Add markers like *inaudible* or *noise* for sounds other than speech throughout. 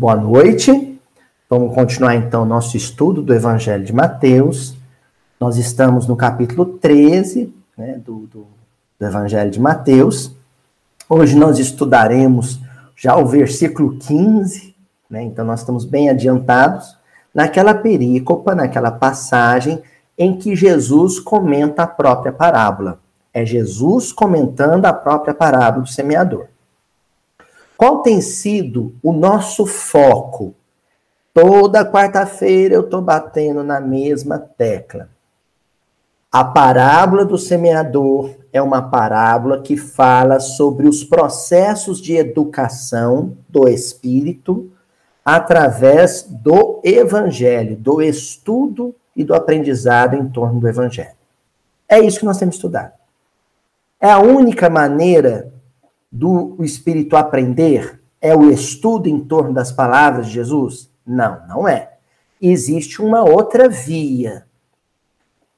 Boa noite. Vamos continuar então nosso estudo do Evangelho de Mateus. Nós estamos no capítulo 13 né, do, do, do Evangelho de Mateus. Hoje nós estudaremos já o versículo 15, né, então nós estamos bem adiantados naquela perícopa, naquela passagem em que Jesus comenta a própria parábola. É Jesus comentando a própria parábola do semeador. Qual tem sido o nosso foco? Toda quarta-feira eu estou batendo na mesma tecla. A parábola do semeador é uma parábola que fala sobre os processos de educação do espírito através do evangelho, do estudo e do aprendizado em torno do evangelho. É isso que nós temos estudado. É a única maneira do espírito aprender é o estudo em torno das palavras de Jesus? Não, não é. Existe uma outra via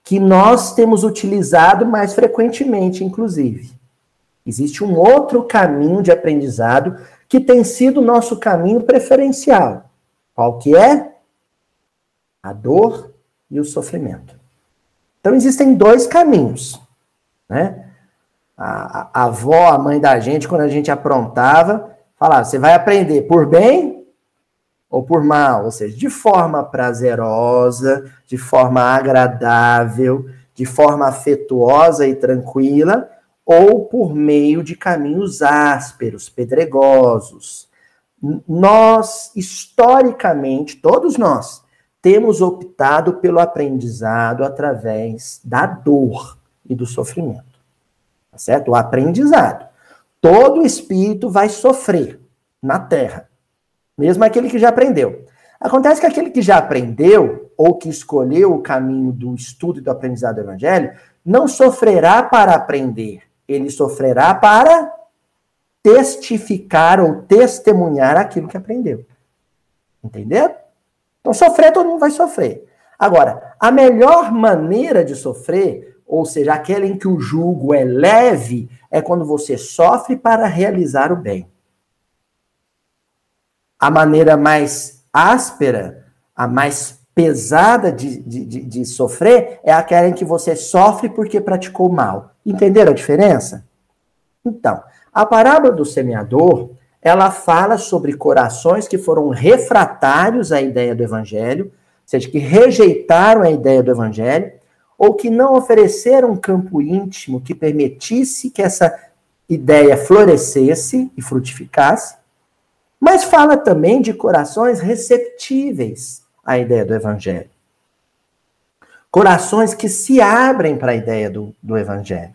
que nós temos utilizado mais frequentemente, inclusive. Existe um outro caminho de aprendizado que tem sido o nosso caminho preferencial. Qual que é? A dor e o sofrimento. Então existem dois caminhos, né? A, a, avó, a mãe da gente, quando a gente aprontava, falava: você vai aprender por bem ou por mal, ou seja, de forma prazerosa, de forma agradável, de forma afetuosa e tranquila, ou por meio de caminhos ásperos, pedregosos. Nós, historicamente, todos nós, temos optado pelo aprendizado através da dor e do sofrimento. Tá certo? O aprendizado. Todo espírito vai sofrer na Terra, mesmo aquele que já aprendeu. Acontece que aquele que já aprendeu, ou que escolheu o caminho do estudo e do aprendizado do Evangelho, não sofrerá para aprender, ele sofrerá para testificar ou testemunhar aquilo que aprendeu. Entendeu? Então, sofrer, todo mundo vai sofrer. Agora, a melhor maneira de sofrer ou seja, aquela em que o jugo é leve, é quando você sofre para realizar o bem. A maneira mais áspera, a mais pesada de, de, de, de sofrer, é aquela em que você sofre porque praticou mal. Entenderam a diferença? Então, a parábola do semeador, ela fala sobre corações que foram refratários à ideia do evangelho, ou seja, que rejeitaram a ideia do evangelho, ou que não ofereceram um campo íntimo que permitisse que essa ideia florescesse e frutificasse, mas fala também de corações receptíveis à ideia do Evangelho. Corações que se abrem para a ideia do, do Evangelho.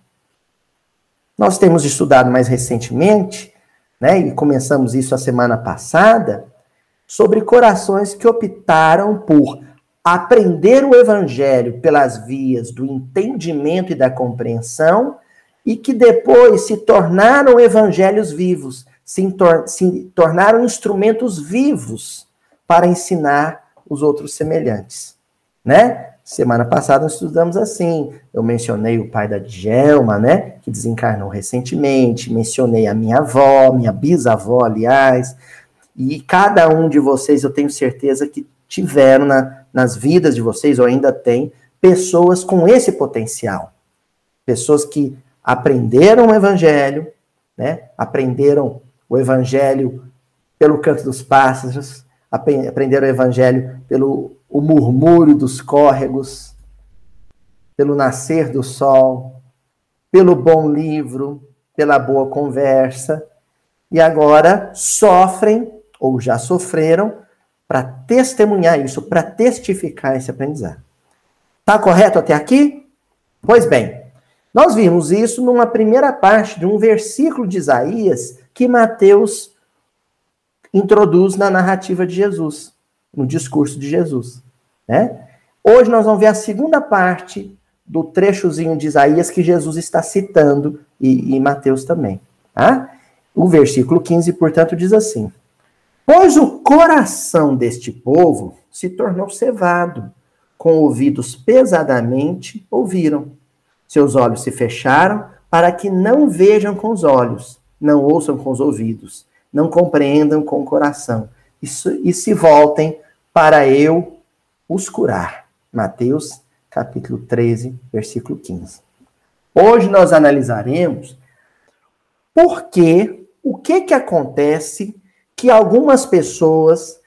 Nós temos estudado mais recentemente, né, e começamos isso a semana passada, sobre corações que optaram por aprender o evangelho pelas vias do entendimento e da compreensão e que depois se tornaram evangelhos vivos, se, tor se tornaram instrumentos vivos para ensinar os outros semelhantes, né? Semana passada nós estudamos assim. Eu mencionei o pai da Djelma, né? Que desencarnou recentemente. Mencionei a minha avó, minha bisavó, aliás. E cada um de vocês, eu tenho certeza que tiveram na, nas vidas de vocês, ou ainda tem, pessoas com esse potencial. Pessoas que aprenderam o evangelho, né? aprenderam o evangelho pelo canto dos pássaros, aprenderam o evangelho pelo o murmúrio dos córregos, pelo nascer do sol, pelo bom livro, pela boa conversa, e agora sofrem ou já sofreram para testemunhar isso, para testificar esse aprendizado. Tá correto até aqui? Pois bem, nós vimos isso numa primeira parte de um versículo de Isaías que Mateus introduz na narrativa de Jesus, no discurso de Jesus. Né? Hoje nós vamos ver a segunda parte do trechozinho de Isaías que Jesus está citando, e, e Mateus também. Tá? O versículo 15, portanto, diz assim: Pois o coração deste povo se tornou cevado, com ouvidos pesadamente ouviram. Seus olhos se fecharam para que não vejam com os olhos, não ouçam com os ouvidos, não compreendam com o coração, e, e se voltem para eu os curar. Mateus capítulo 13, versículo 15. Hoje nós analisaremos por que, o que que acontece que algumas pessoas,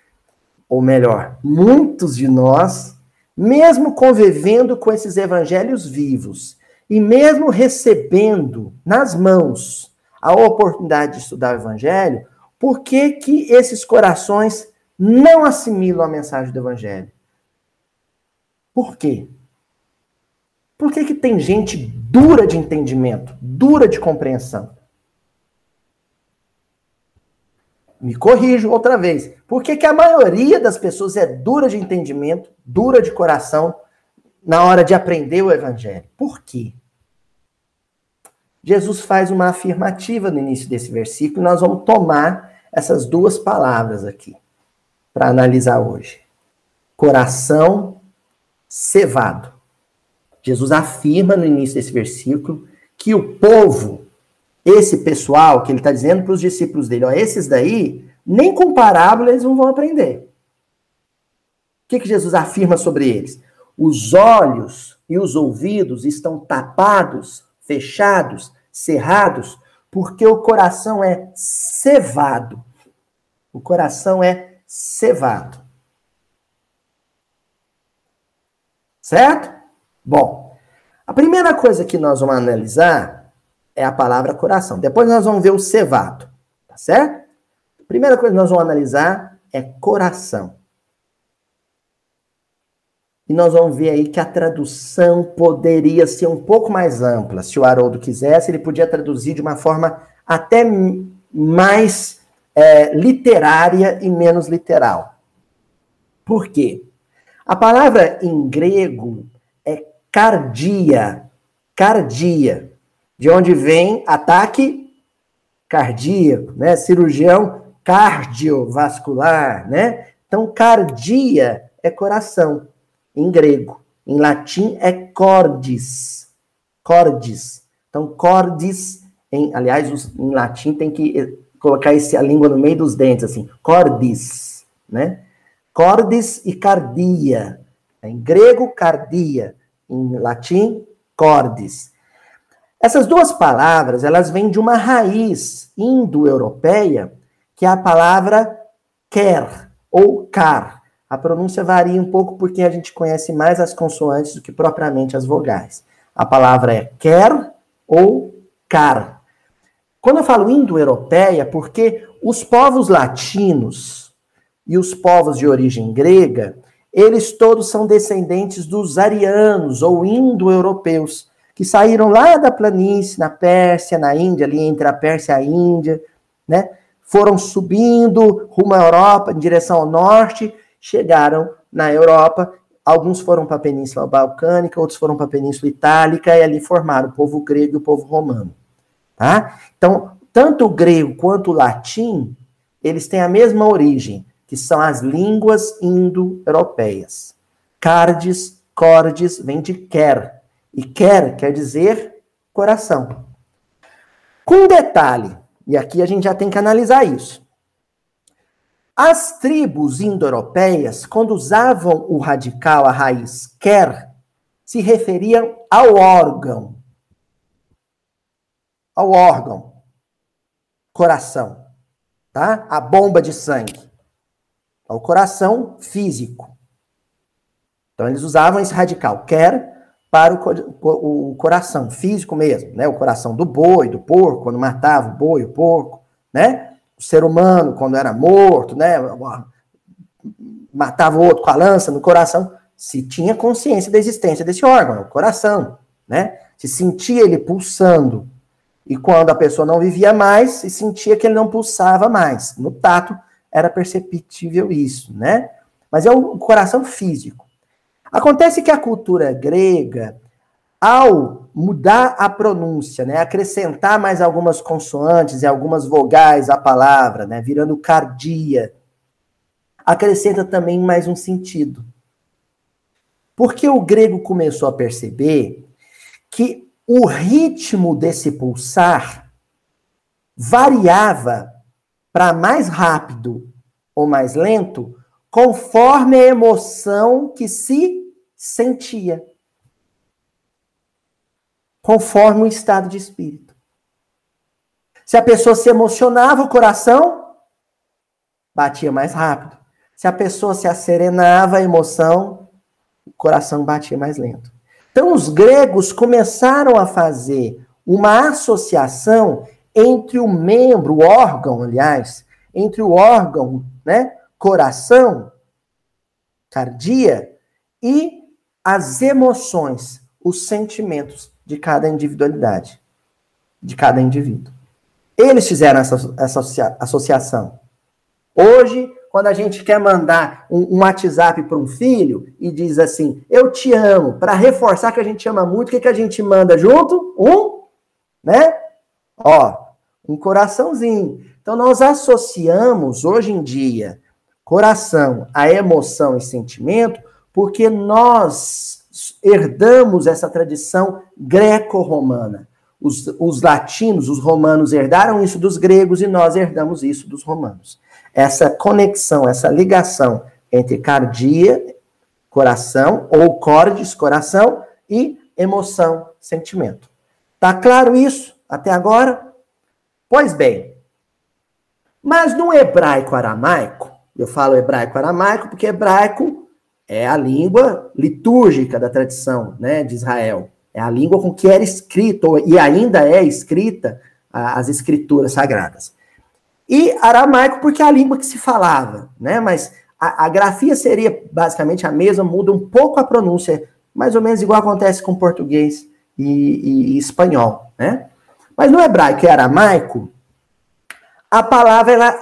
ou melhor, muitos de nós, mesmo convivendo com esses evangelhos vivos e mesmo recebendo nas mãos a oportunidade de estudar o evangelho, por que que esses corações não assimilam a mensagem do evangelho? Por quê? Por que, que tem gente dura de entendimento, dura de compreensão? Me corrijo outra vez. Por que, que a maioria das pessoas é dura de entendimento, dura de coração na hora de aprender o evangelho? Por quê? Jesus faz uma afirmativa no início desse versículo, e nós vamos tomar essas duas palavras aqui para analisar hoje. Coração cevado. Jesus afirma no início desse versículo que o povo, esse pessoal que ele está dizendo para os discípulos dele, ó, esses daí, nem com parábola eles não vão aprender. O que, que Jesus afirma sobre eles? Os olhos e os ouvidos estão tapados, fechados, cerrados, porque o coração é cevado. O coração é cevado. Certo? Bom, a primeira coisa que nós vamos analisar é a palavra coração. Depois nós vamos ver o cevado, tá certo? Primeira coisa que nós vamos analisar é coração. E nós vamos ver aí que a tradução poderia ser um pouco mais ampla. Se o Haroldo quisesse, ele podia traduzir de uma forma até mais é, literária e menos literal. Por quê? A palavra em grego cardia. Cardia. De onde vem ataque cardíaco, né? Cirurgião cardiovascular, né? Então, cardia é coração, em grego. Em latim é cordis. Cordis. Então, cordis, em, aliás, em latim tem que eh, colocar esse, a língua no meio dos dentes, assim. Cordis, né? Cordis e cardia. Em grego, cardia em latim, cordis. Essas duas palavras, elas vêm de uma raiz indo-europeia, que é a palavra quer ou car. A pronúncia varia um pouco porque a gente conhece mais as consoantes do que propriamente as vogais. A palavra é quer ou car. Quando eu falo indo-europeia, porque os povos latinos e os povos de origem grega, eles todos são descendentes dos arianos ou indo-europeus, que saíram lá da planície, na Pérsia, na Índia, ali entre a Pérsia e a Índia, né? Foram subindo rumo à Europa, em direção ao norte, chegaram na Europa. Alguns foram para a Península Balcânica, outros foram para a Península Itálica, e ali formaram o povo grego e o povo romano. Tá? Então, tanto o grego quanto o latim, eles têm a mesma origem que são as línguas indo-europeias. Cardes, cordes, vem de quer. E quer quer dizer coração. Com detalhe, e aqui a gente já tem que analisar isso. As tribos indo-europeias, quando usavam o radical, a raiz quer, se referiam ao órgão. Ao órgão. Coração. Tá? A bomba de sangue ao coração físico. Então eles usavam esse radical, quer para o, o, coração físico mesmo, né? O coração do boi, do porco, quando matava o boi, o porco, né? O ser humano, quando era morto, né? Matava o outro com a lança no coração, se tinha consciência da existência desse órgão, o coração, né? Se sentia ele pulsando. E quando a pessoa não vivia mais, se sentia que ele não pulsava mais. No tato, era perceptível isso, né? Mas é o coração físico. Acontece que a cultura grega, ao mudar a pronúncia, né, acrescentar mais algumas consoantes e algumas vogais à palavra, né, virando cardia, acrescenta também mais um sentido. Porque o grego começou a perceber que o ritmo desse pulsar variava para mais rápido ou mais lento, conforme a emoção que se sentia. Conforme o estado de espírito. Se a pessoa se emocionava, o coração batia mais rápido. Se a pessoa se asserenava, a emoção, o coração batia mais lento. Então, os gregos começaram a fazer uma associação entre o membro, o órgão, aliás, entre o órgão, né, coração, cardia, e as emoções, os sentimentos de cada individualidade, de cada indivíduo. Eles fizeram essa, essa associação. Hoje, quando a gente quer mandar um, um WhatsApp para um filho e diz assim, eu te amo, para reforçar que a gente ama muito, o que, que a gente manda junto? Um, né? Ó, um coraçãozinho. Então, nós associamos, hoje em dia, coração a emoção e sentimento, porque nós herdamos essa tradição greco-romana. Os, os latinos, os romanos herdaram isso dos gregos e nós herdamos isso dos romanos essa conexão, essa ligação entre cardia, coração, ou cordes, coração, e emoção, sentimento. Tá claro isso até agora? Pois bem, mas no hebraico aramaico, eu falo hebraico aramaico porque hebraico é a língua litúrgica da tradição né, de Israel. É a língua com que era escrito, e ainda é escrita, as escrituras sagradas. E aramaico, porque é a língua que se falava, né? Mas a, a, grafia seria basicamente a mesma, muda um pouco a pronúncia, mais ou menos igual acontece com português e, e, e espanhol, né? Mas no hebraico e aramaico, a palavra ela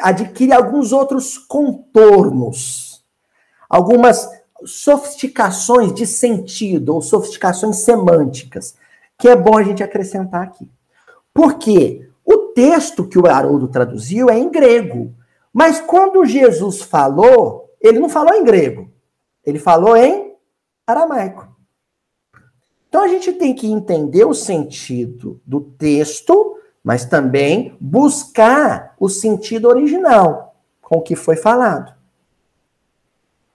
adquire alguns outros contornos, algumas sofisticações de sentido ou sofisticações semânticas, que é bom a gente acrescentar aqui. Por quê? O texto que o Haroldo traduziu é em grego. Mas quando Jesus falou, ele não falou em grego. Ele falou em aramaico. Então a gente tem que entender o sentido do texto, mas também buscar o sentido original com o que foi falado.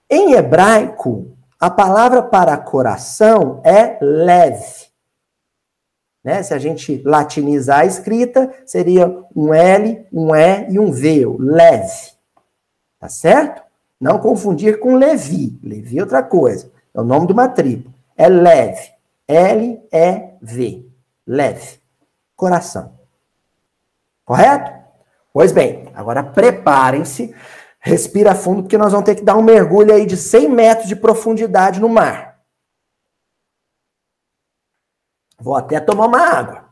Em hebraico, a palavra para coração é leve. Né? Se a gente latinizar a escrita, seria um L, um E e um V, leve. Tá certo? Não confundir com Levi. Levi é outra coisa. É o nome de uma tribo. É leve. L-E-V. Leve. Coração. Correto? Pois bem, agora preparem-se. Respira fundo, porque nós vamos ter que dar um mergulho aí de 100 metros de profundidade no mar. Vou até tomar uma água.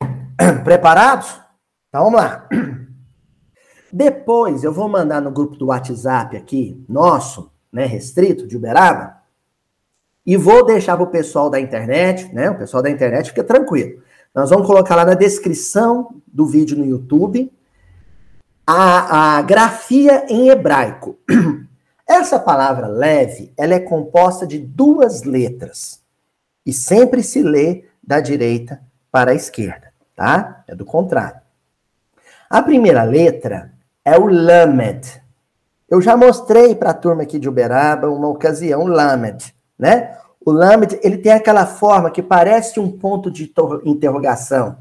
*clears throat* Preparados? Então vamos lá. *clears throat* Depois eu vou mandar no grupo do WhatsApp aqui, nosso, né, restrito, de Uberaba, e vou deixar para o pessoal da internet, né? O pessoal da internet fica tranquilo. Nós vamos colocar lá na descrição do vídeo no YouTube a, a grafia em hebraico. *clears throat* Essa palavra leve, ela é composta de duas letras e sempre se lê da direita para a esquerda, tá? É do contrário. A primeira letra é o Lamed. Eu já mostrei para a turma aqui de Uberaba uma ocasião, Lamed, né? O Lamed, ele tem aquela forma que parece um ponto de interrogação,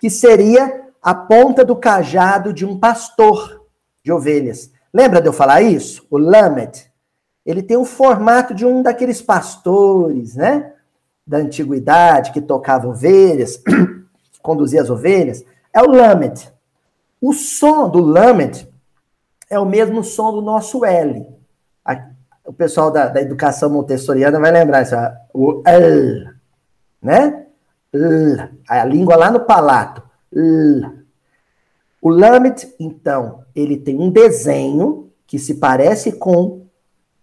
que seria a ponta do cajado de um pastor de ovelhas. Lembra de eu falar isso? O Lamed. Ele tem o formato de um daqueles pastores, né? da antiguidade que tocava ovelhas, *clears throat* conduzia as ovelhas, é o lamed. O som do lamed é o mesmo som do nosso L. o pessoal da, da, educação montessoriana vai lembrar isso, o L, né? L, a língua lá no palato. L. O lamed, então, ele tem um desenho que se parece com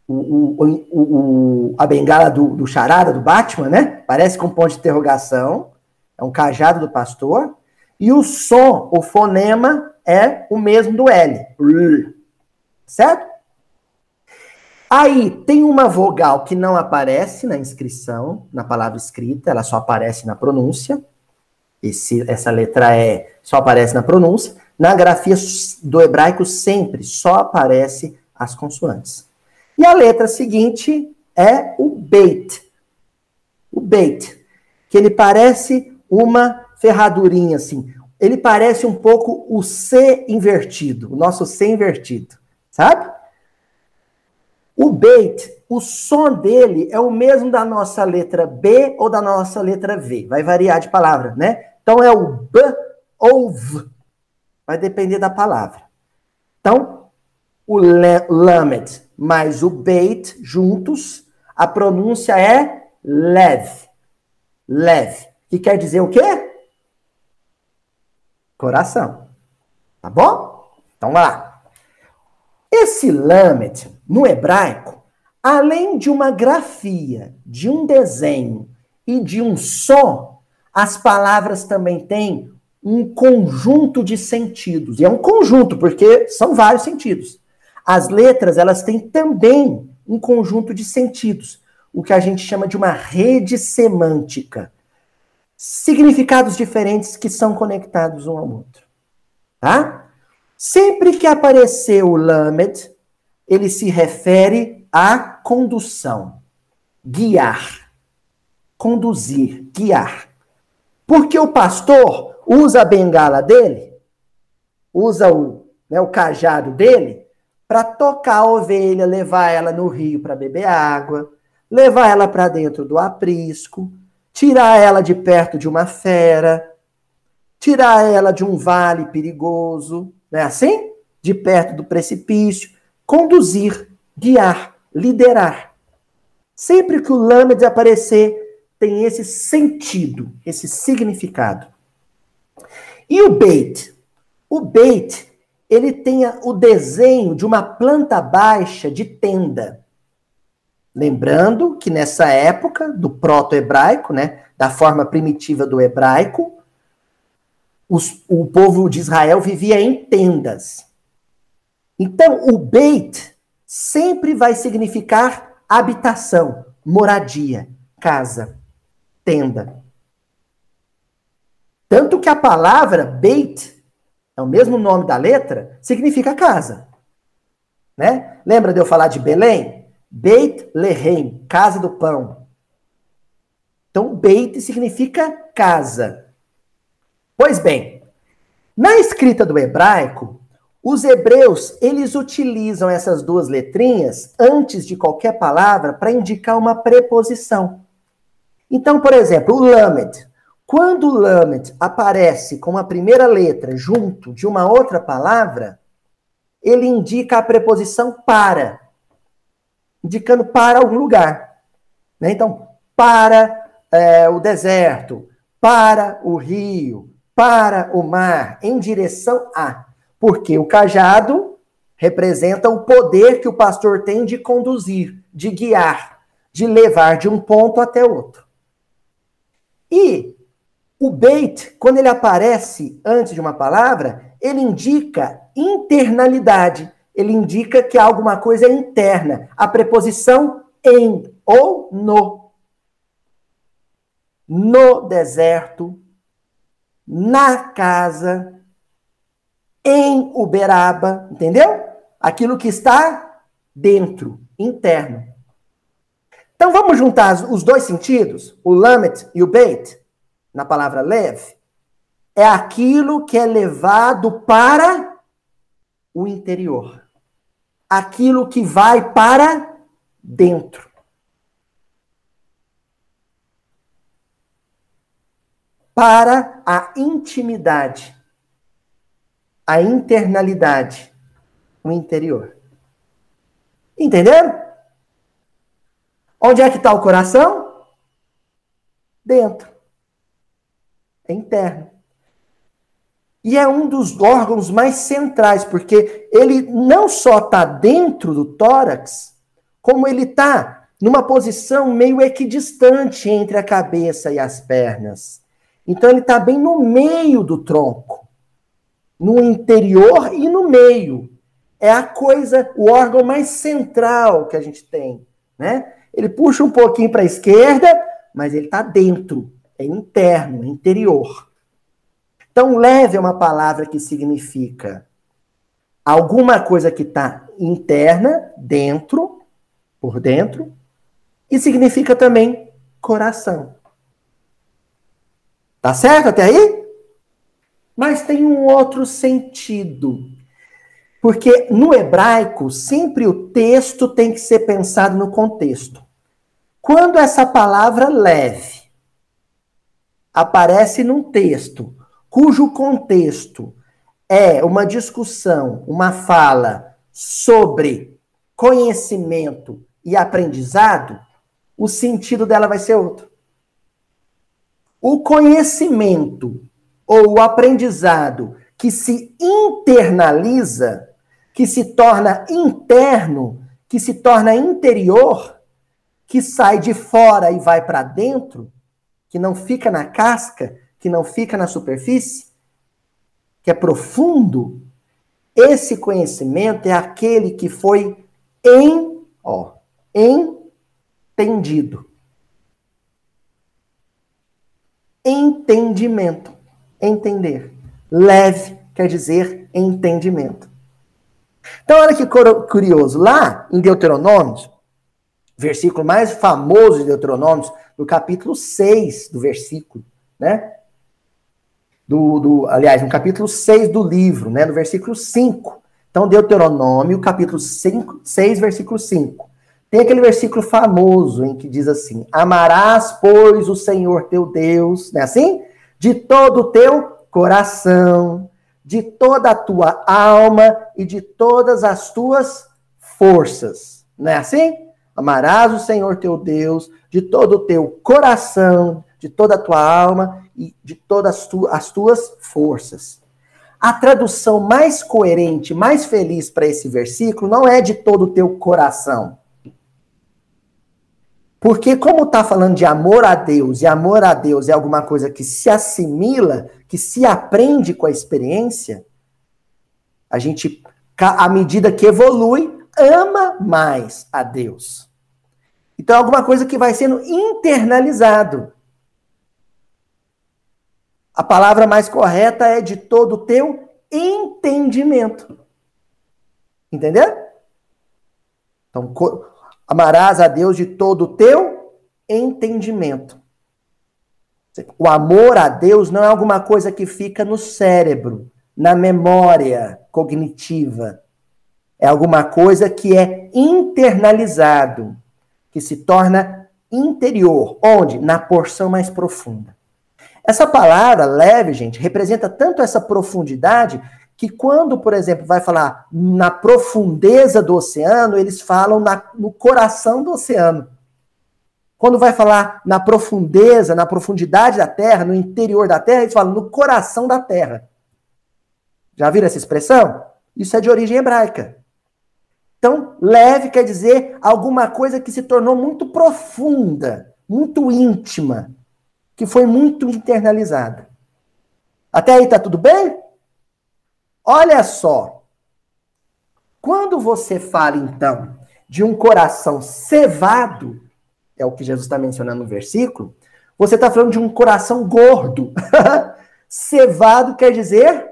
o, o, o, a bengala do, do charada, do Batman, né? Parece com um ponto de interrogação. É um cajado do pastor. E o som, o fonema, é o mesmo do L. Certo? Aí tem uma vogal que não aparece na inscrição, na palavra escrita, ela só aparece na pronúncia. Esse, essa letra E só aparece na pronúncia. na grafia do hebraico sempre só aparece as consoantes. E a letra seguinte é o beit. O beit, que ele parece uma ferradurinha assim. Ele parece um pouco o C invertido, o nosso C invertido, sabe? O beit, o som dele é o mesmo da nossa letra B ou da nossa letra V. Vai variar de palavra, né? Então é o B ou V. Vai depender da palavra. Então, o lamed mais o beit juntos, a pronúncia é lev. Lev. Que quer dizer o quê? Coração. Tá bom? Então, vamos lá. Esse lamed, no hebraico, além de uma grafia, de um desenho e de um som, as palavras também têm um conjunto de sentidos. E é um conjunto, porque são vários sentidos. As letras, elas têm também um conjunto de sentidos, o que a gente chama de uma rede semântica. Significados diferentes que são conectados um ao outro. Tá? Sempre que aparecer o lamed, ele se refere à condução, guiar, conduzir, guiar. Porque o pastor usa a bengala dele, usa o, né, o cajado dele, para tocar a ovelha, levar ela no rio para beber água, levar ela para dentro do aprisco, tirar ela de perto de uma fera, tirar ela de um vale perigoso, não é assim? De perto do precipício, conduzir, guiar, liderar. Sempre que o lama desaparecer, tem esse sentido, esse significado. E o bait? O bait, ele tem o desenho de uma planta baixa de tenda. Lembrando que nessa época do proto-hebraico, né, da forma primitiva do hebraico, os, o povo de Israel vivia em tendas. Então, o beit sempre vai significar habitação, moradia, casa, tenda. Tanto que a palavra Beit, é o mesmo nome da letra, significa casa. Né? Lembra de eu falar de Belém? Beit Lehem, casa do pão. Então, Beit significa casa. Pois bem, na escrita do hebraico, os hebreus, eles utilizam essas duas letrinhas antes de qualquer palavra para indicar uma preposição. Então, por exemplo, o lamed. Quando o lamed aparece com a primeira letra junto de uma outra palavra, ele indica a preposição para, indicando para algum lugar. Né? Então, para é, o deserto, para o rio, para o mar, em direção a. Porque o cajado representa o poder que o pastor tem de conduzir, de guiar, de levar de um ponto até outro. E o bait, quando ele aparece antes de uma palavra, ele indica internalidade. Ele indica que alguma coisa é interna. A preposição em ou no. No deserto, na casa, em Uberaba, entendeu? Aquilo que está dentro, interno. Então vamos juntar os dois sentidos, o lamet e o beit na palavra leve, é aquilo que é levado para o interior. Aquilo que vai para dentro. Para a intimidade, a internalidade, o interior. Entenderam? Onde é que está o coração? Dentro é interno. E é um dos órgãos mais centrais, porque ele não só está dentro do tórax, como ele está numa posição meio equidistante entre a cabeça e as pernas. Então ele está bem no meio do tronco, no interior e no meio. É a coisa, o órgão mais central que a gente tem, né? Ele puxa um pouquinho para a esquerda, mas ele está dentro é interno, é interior. Então, leve é uma palavra que significa alguma coisa que está interna, dentro, por dentro, e significa também coração. Tá certo até aí? Mas tem um outro sentido. Porque no hebraico, sempre o texto tem que ser pensado no contexto. Quando essa palavra leve aparece num texto cujo contexto é uma discussão, uma fala sobre conhecimento e aprendizado, o sentido dela vai ser outro. O conhecimento ou o aprendizado que se internaliza, que se torna interno, que se torna interior, que sai de fora e vai para dentro, que não fica na casca, que não fica na superfície, que é profundo, esse conhecimento é aquele que foi em, ó, entendido. Entendimento. Entender. Leve quer dizer entendimento. Então, olha que curioso. Lá em Deuteronômio, versículo mais famoso de Deuteronômio, no capítulo 6 do versículo, né? do, do, aliás, no capítulo 6 do livro, né, no versículo 5. Então, Deuteronômio, capítulo 5, 6, versículo 5. Tem aquele versículo famoso em que diz assim: Amarás, pois, o Senhor teu Deus, não é assim? De todo o teu coração, de toda a tua alma e de todas as tuas forças. Não é assim? Amarás o Senhor teu Deus de todo o teu coração, de toda a tua alma e de todas as tuas forças. A tradução mais coerente, mais feliz para esse versículo não é de todo o teu coração. Porque, como está falando de amor a Deus, e amor a Deus é alguma coisa que se assimila, que se aprende com a experiência, a gente, à medida que evolui, ama mais a Deus. Então, é alguma coisa que vai sendo internalizado. A palavra mais correta é de todo o teu entendimento. Entendeu? Então, amarás a Deus de todo o teu entendimento. O amor a Deus não é alguma coisa que fica no cérebro, na memória cognitiva. É alguma coisa que é internalizado, que se torna interior. Onde? Na porção mais profunda. Essa palavra leve, gente, representa tanto essa profundidade que quando, por exemplo, vai falar na profundeza do oceano, eles falam na, no coração do oceano. Quando vai falar na profundeza, na profundidade da terra, no interior da terra, eles falam no coração da terra. Já viram essa expressão? Isso é de origem hebraica. Então, leve quer dizer alguma coisa que se tornou muito profunda, muito íntima, que foi muito internalizada. Até aí tá tudo bem? Olha só. Quando você fala, então, de um coração cevado, é o que Jesus está mencionando no versículo, você está falando de um coração gordo. *laughs* cevado quer dizer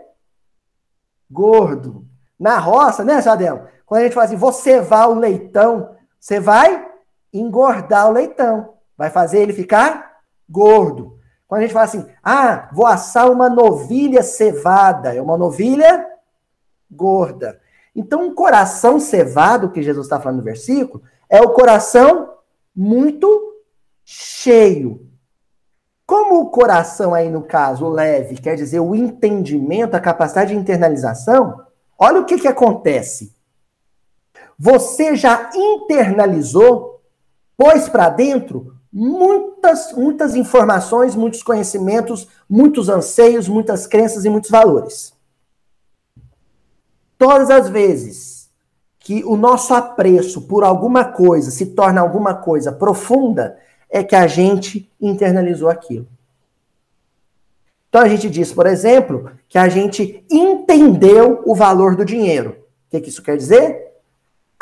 gordo. Na roça, né, Jadel? Quando a gente fala assim, vou cevar o leitão, você vai engordar o leitão. Vai fazer ele ficar gordo. Quando a gente fala assim, ah, vou assar uma novilha cevada, é uma novilha gorda. Então, um coração cevado, que Jesus está falando no versículo, é o coração muito cheio. Como o coração aí, no caso, leve, quer dizer o entendimento, a capacidade de internalização, olha o que, que acontece. Você já internalizou, pôs para dentro muitas, muitas informações, muitos conhecimentos, muitos anseios, muitas crenças e muitos valores. Todas as vezes que o nosso apreço por alguma coisa se torna alguma coisa profunda, é que a gente internalizou aquilo. Então a gente diz, por exemplo, que a gente entendeu o valor do dinheiro. O que, que isso quer dizer?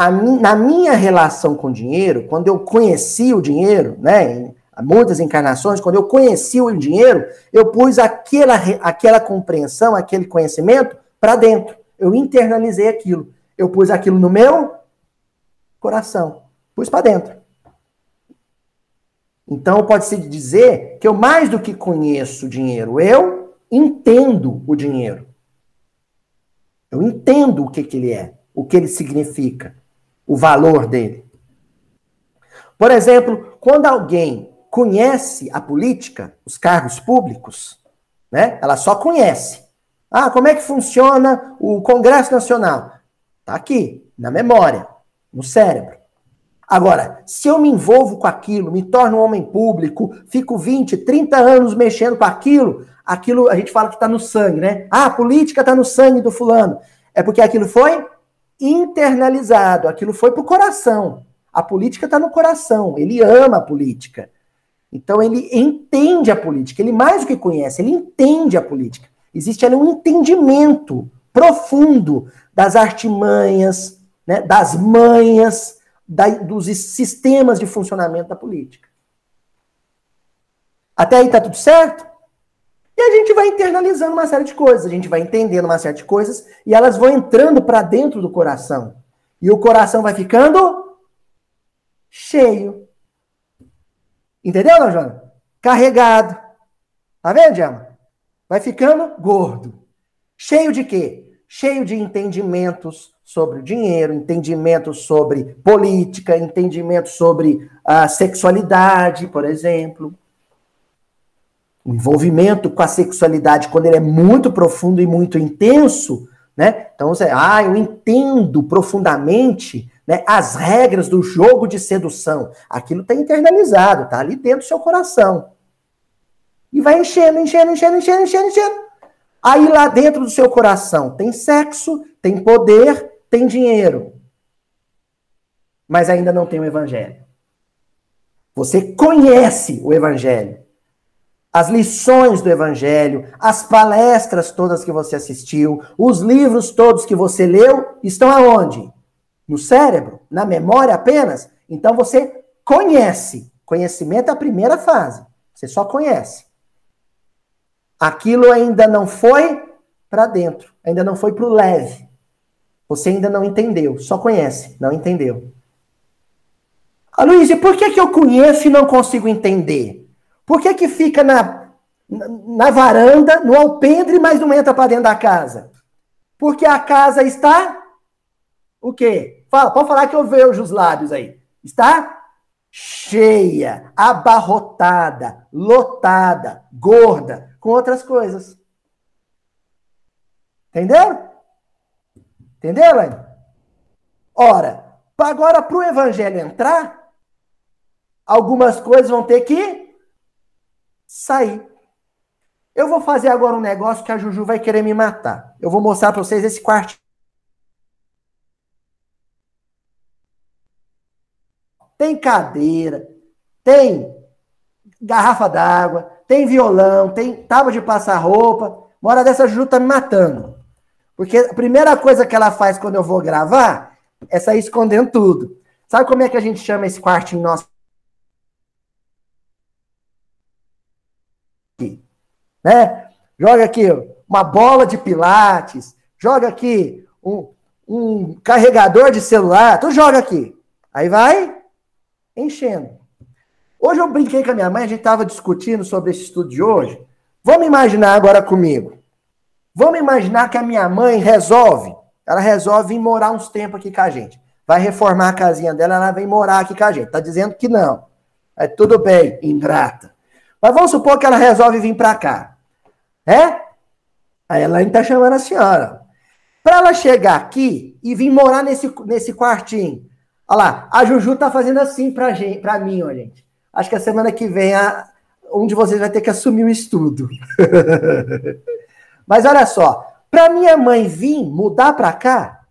Na minha relação com o dinheiro, quando eu conheci o dinheiro, né, há muitas encarnações, quando eu conheci o dinheiro, eu pus aquela, aquela compreensão, aquele conhecimento para dentro. Eu internalizei aquilo. Eu pus aquilo no meu coração. Pus para dentro. Então, pode-se dizer que eu, mais do que conheço o dinheiro, eu entendo o dinheiro. Eu entendo o que, que ele é, o que ele significa, o valor dele. Por exemplo, quando alguém conhece a política, os cargos públicos, né? Ela só conhece. Ah, como é que funciona o Congresso Nacional? Tá aqui, na memória, no cérebro. Agora, se eu me envolvo com aquilo, me torno um homem público, fico 20, 30 anos mexendo com aquilo, aquilo a gente fala que está no sangue, né? Ah, a política está no sangue do fulano. É porque aquilo foi internalizado, aquilo foi para o coração. A política está no coração, ele ama a política. Então ele entende a política, ele mais do que conhece, ele entende a política. Existe ali um entendimento profundo das artimanhas, né, das manhas, da, dos sistemas de funcionamento da política. Até aí tá tudo certo? E a gente vai internalizando uma série de coisas, a gente vai entendendo uma série de coisas e elas vão entrando para dentro do coração. E o coração vai ficando cheio. Entendeu, não, Joana? Carregado. Tá vendo, Diama? Vai ficando gordo. Cheio de quê? Cheio de entendimentos sobre dinheiro, entendimento sobre política, entendimento sobre a sexualidade, por exemplo. O envolvimento com a sexualidade, quando ele é muito profundo e muito intenso, né? Então, você, ah, eu entendo profundamente né, as regras do jogo de sedução. Aquilo está internalizado, está ali dentro do seu coração. E vai enchendo, enchendo, enchendo, enchendo, enchendo, enchendo. Aí lá dentro do seu coração tem sexo, tem poder, tem dinheiro, mas ainda não tem o evangelho. Você conhece o evangelho. As lições do evangelho, as palestras todas que você assistiu, os livros todos que você leu, estão aonde? No cérebro? Na memória apenas? Então você conhece. Conhecimento é a primeira fase. Você só conhece. Aquilo ainda não foi para dentro, ainda não foi para o leve. Você ainda não entendeu, só conhece, não entendeu. Ah, Luiz, e por que, que eu conheço e não consigo entender? Por que, que fica na, na, varanda, no alpendre, mas não entra para dentro da casa? Porque a casa está. O quê? Fala, pode falar que eu vejo os lábios aí. Está cheia, abarrotada, lotada, gorda, com outras coisas. Entendeu? Entendeu, Elaine? Ora, agora para o evangelho entrar, algumas coisas vão ter que sair. Eu vou fazer agora um negócio que a Juju vai querer me matar. Eu vou mostrar para vocês esse quarto. Tem cadeira, tem garrafa d'água, tem violão, tem tábua de passar roupa. Uma hora dessa a Juju tá me matando. Porque a primeira coisa que ela faz quando eu vou gravar é sair escondendo tudo. Sabe como é que a gente chama esse quartinho nosso? Né? Joga aqui uma bola de pilates, joga aqui um, um carregador de celular, tu joga aqui. Aí vai enchendo. Hoje eu brinquei com a minha mãe, a gente estava discutindo sobre esse estudo de hoje. Vamos imaginar agora comigo. Vamos imaginar que a minha mãe resolve, ela resolve vir morar uns tempos aqui com a gente. Vai reformar a casinha dela, ela vem morar aqui com a gente. Tá dizendo que não. É tudo bem, ingrata. Mas vamos supor que ela resolve vir para cá. É? Aí ela está chamando a senhora. Para ela chegar aqui e vir morar nesse, nesse quartinho. Olha lá, a Juju tá fazendo assim pra, gente, pra mim, ó, gente. Acho que a semana que vem a, um de vocês vai ter que assumir o estudo. *laughs* Mas olha só, para minha mãe vir mudar para cá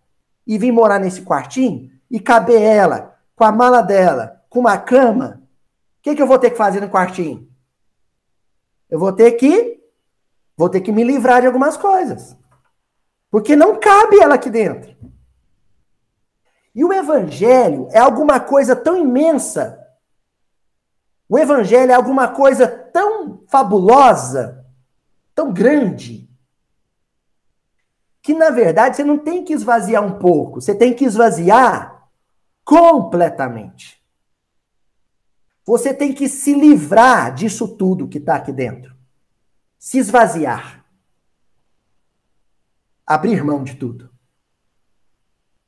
e vir morar nesse quartinho e caber ela com a mala dela, com uma cama, o que, que eu vou ter que fazer no quartinho? Eu vou ter que vou ter que me livrar de algumas coisas. Porque não cabe ela aqui dentro. E o evangelho é alguma coisa tão imensa, O evangelho é alguma coisa tão fabulosa, tão grande, que na verdade você não tem que esvaziar um pouco, você tem que esvaziar completamente. Você tem que se livrar disso tudo que está aqui dentro. Se esvaziar. Abrir mão de tudo.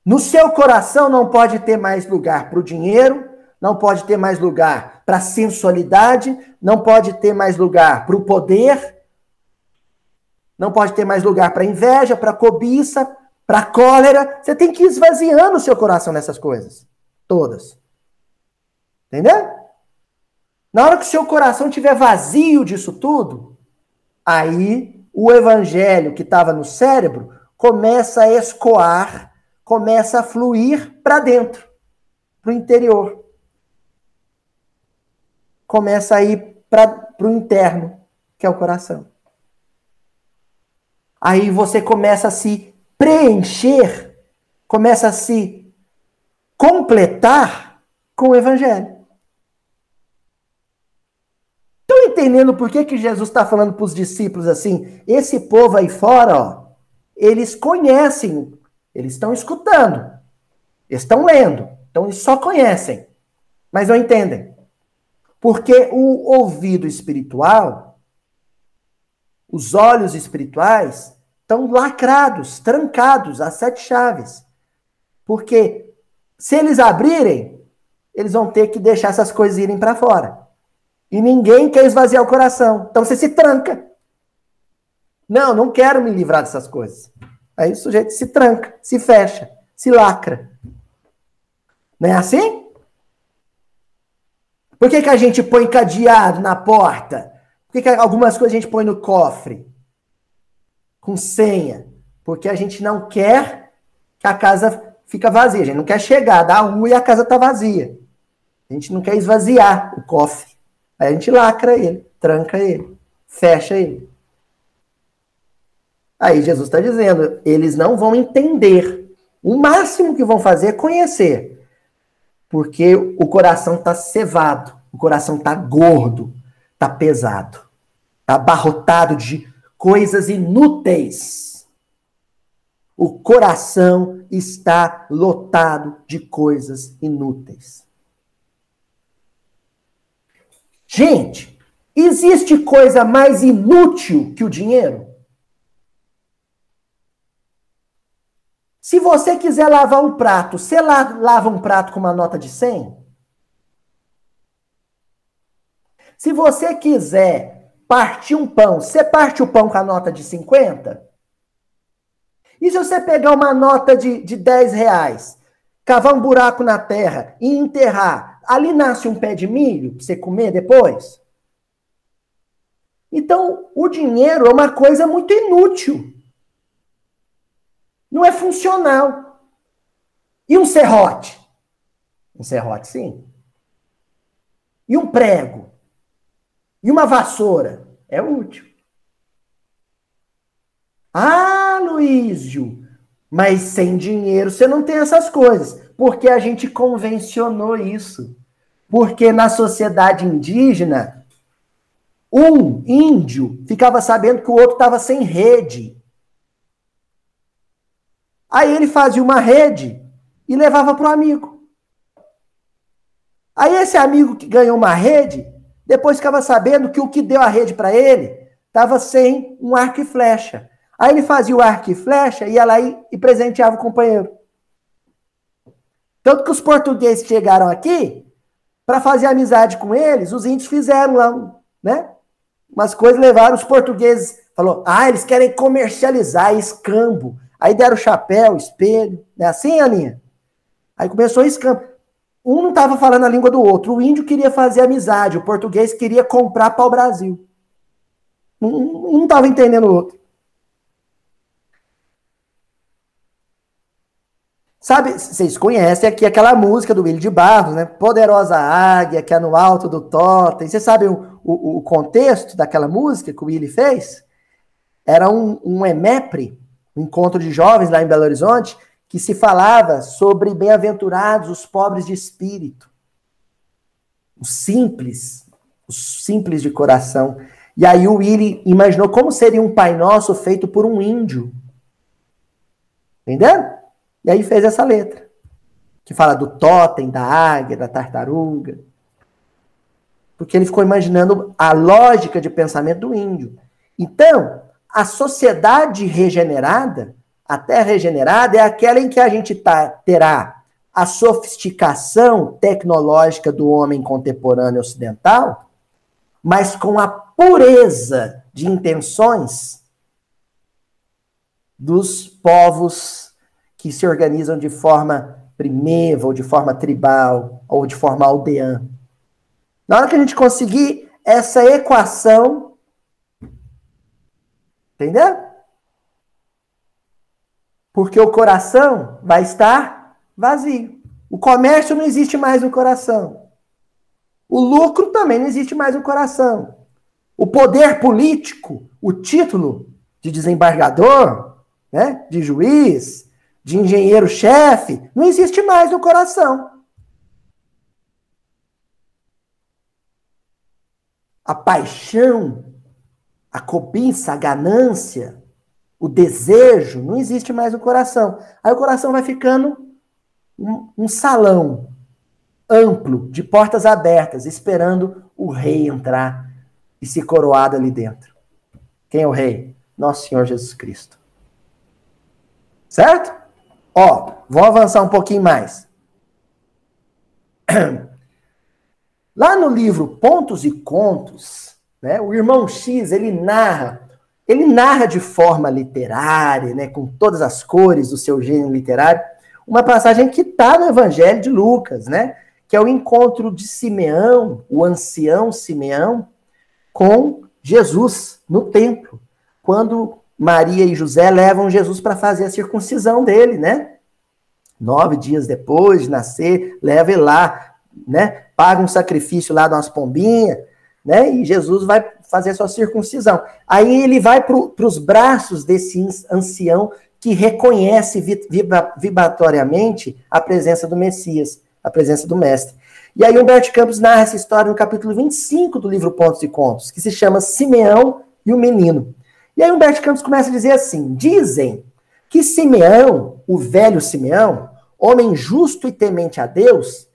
No seu coração não pode ter mais lugar para o dinheiro, não pode ter mais lugar para a sensualidade, não pode ter mais lugar para o poder, não pode ter mais lugar para inveja, para cobiça, para cólera. Você tem que ir esvaziando o seu coração nessas coisas. Todas. Entendeu? Na hora que o seu coração estiver vazio disso tudo, aí o evangelho que estava no cérebro começa a escoar, começa a fluir para dentro, para o interior. Começa a ir para o interno, que é o coração. Aí você começa a se preencher, começa a se completar com o evangelho. Estão entendendo por que, que Jesus está falando para os discípulos assim? Esse povo aí fora, ó, eles conhecem, eles estão escutando, estão lendo, então eles só conhecem, mas não entendem. Porque o ouvido espiritual, os olhos espirituais, estão lacrados, trancados, às sete chaves. Porque se eles abrirem, eles vão ter que deixar essas coisas irem para fora. E ninguém quer esvaziar o coração. Então você se tranca. Não, não quero me livrar dessas coisas. Aí o sujeito se tranca, se fecha, se lacra. Não é assim? Por que, que a gente põe cadeado na porta? Por que, que algumas coisas a gente põe no cofre? Com senha. Porque a gente não quer que a casa fica vazia. A gente não quer chegar da rua e a casa tá vazia. A gente não quer esvaziar o cofre. Aí a gente lacra ele, tranca ele, fecha ele. Aí Jesus está dizendo, eles não vão entender. O máximo que vão fazer é conhecer. Porque o coração está cevado, o coração está gordo, está pesado, está abarrotado de coisas inúteis. O coração está lotado de coisas inúteis. Gente, existe coisa mais inútil que o dinheiro? Se você quiser lavar um prato, você lava um prato com uma nota de 100? Se você quiser partir um pão, você parte o pão com a nota de 50? E se você pegar uma nota de, de 10 reais, cavar um buraco na terra e enterrar, ali nasce um pé de milho para você comer depois? Então, o dinheiro é uma coisa muito inútil. Não é funcional. E um serrote? Um serrote, sim. E um prego? E uma vassoura? É útil. Ah, Luísio, mas sem dinheiro você não tem essas coisas. Porque a gente convencionou isso. Porque na sociedade indígena, um índio ficava sabendo que o outro estava sem rede. Aí ele fazia uma rede e levava para o amigo. Aí esse amigo que ganhou uma rede, depois ficava sabendo que o que deu a rede para ele estava sem um arco e flecha. Aí ele fazia o arco e flecha, ia lá e, e presenteava o companheiro. Tanto que os portugueses chegaram aqui, para fazer amizade com eles, os índios fizeram lá, né? Umas coisas levaram os portugueses. Falou, ah, eles querem comercializar escambo. Aí deram chapéu, espelho, né? Assim, Aninha? Aí começou escambo. Um não estava falando a língua do outro. O índio queria fazer amizade, o português queria comprar para o Brasil. Um não estava entendendo o outro. Sabe, vocês conhecem aqui aquela música do Willi de Barros, né? Poderosa Águia, que é no alto do totem. Vocês sabem o, o, o, contexto daquela música que o Willi fez? Era um, um EMEPRE, um encontro de jovens lá em Belo Horizonte, que se falava sobre bem-aventurados os pobres de espírito. Os simples, os simples de coração. E aí o Willy imaginou como seria um Pai Nosso feito por um índio. Entendeu? E aí fez essa letra, que fala do totem, da águia, da tartaruga. Porque ele ficou imaginando a lógica de pensamento do índio. Então, a sociedade regenerada, a terra regenerada, é aquela em que a gente tá, terá a sofisticação tecnológica do homem contemporâneo ocidental, mas com a pureza de intenções dos povos que se organizam de forma primeva, ou de forma tribal, ou de forma aldeã. Na hora que a gente conseguir essa equação, entendeu? Porque o coração vai estar vazio. O comércio não existe mais no coração. O lucro também não existe mais no coração. O poder político, o título de desembargador, né, de juiz, de engenheiro-chefe, não existe mais no coração. A paixão, a cobiça, a ganância, o desejo não existe mais no coração. Aí o coração vai ficando um, um salão amplo, de portas abertas, esperando o rei entrar e se coroar ali dentro. Quem é o rei? Nosso Senhor Jesus Cristo. Certo? Ó, vou avançar um pouquinho mais. *clears throat* Lá no livro Pontos e Contos, né, o irmão X, ele narra, ele narra de forma literária, né, com todas as cores do seu gênero literário, uma passagem que está no Evangelho de Lucas, né? que é o encontro de Simeão, o ancião Simeão, com Jesus no templo, quando Maria e José levam Jesus para fazer a circuncisão dele, né? Nove dias depois de nascer, leva ele lá, né? Paga um sacrifício lá de umas pombinhas, né? E Jesus vai fazer sua circuncisão. Aí ele vai para os braços desse ancião que reconhece vibratoriamente a presença do Messias a presença do mestre. E aí Humberto Campos narra essa história no capítulo 25 do livro Pontos e Contos, que se chama Simeão e o Menino. E aí Humberto Campos começa a dizer assim: dizem que Simeão, o velho Simeão, homem justo e temente a Deus,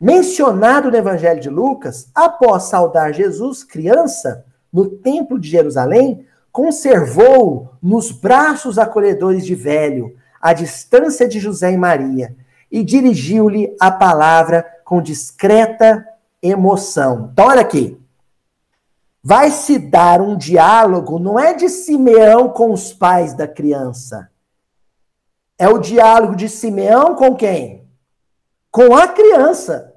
mencionado no Evangelho de Lucas, após saudar Jesus, criança, no templo de Jerusalém, conservou nos braços acolhedores de velho, à distância de José e Maria, e dirigiu-lhe a palavra com discreta emoção. Então, olha aqui. Vai se dar um diálogo, não é de Simeão com os pais da criança. É o diálogo de Simeão com quem? Com a criança.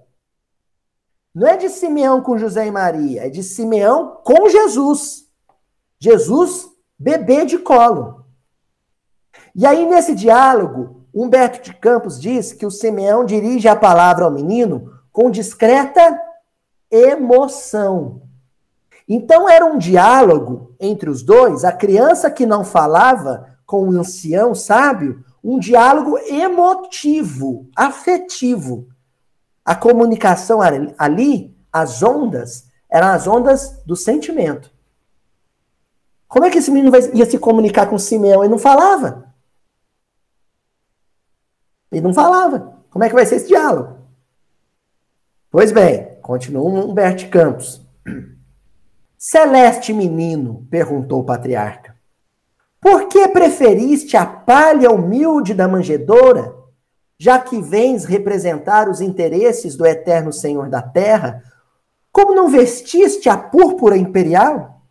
Não é de Simeão com José e Maria, é de Simeão com Jesus. Jesus, bebê de colo. E aí, nesse diálogo, Humberto de Campos diz que o Simeão dirige a palavra ao menino com discreta emoção. Então era um diálogo entre os dois, a criança que não falava com o ancião sábio, um diálogo emotivo, afetivo. A comunicação ali, as ondas, eram as ondas do sentimento. Como é que esse menino ia se comunicar com Simeão? Ele não falava. Ele não falava. Como é que vai ser esse diálogo? Pois bem, continua Humberto Campos. Celeste menino, perguntou o patriarca, por que preferiste a palha humilde da manjedoura, já que vens representar os interesses do eterno Senhor da terra? Como não vestiste a púrpura imperial?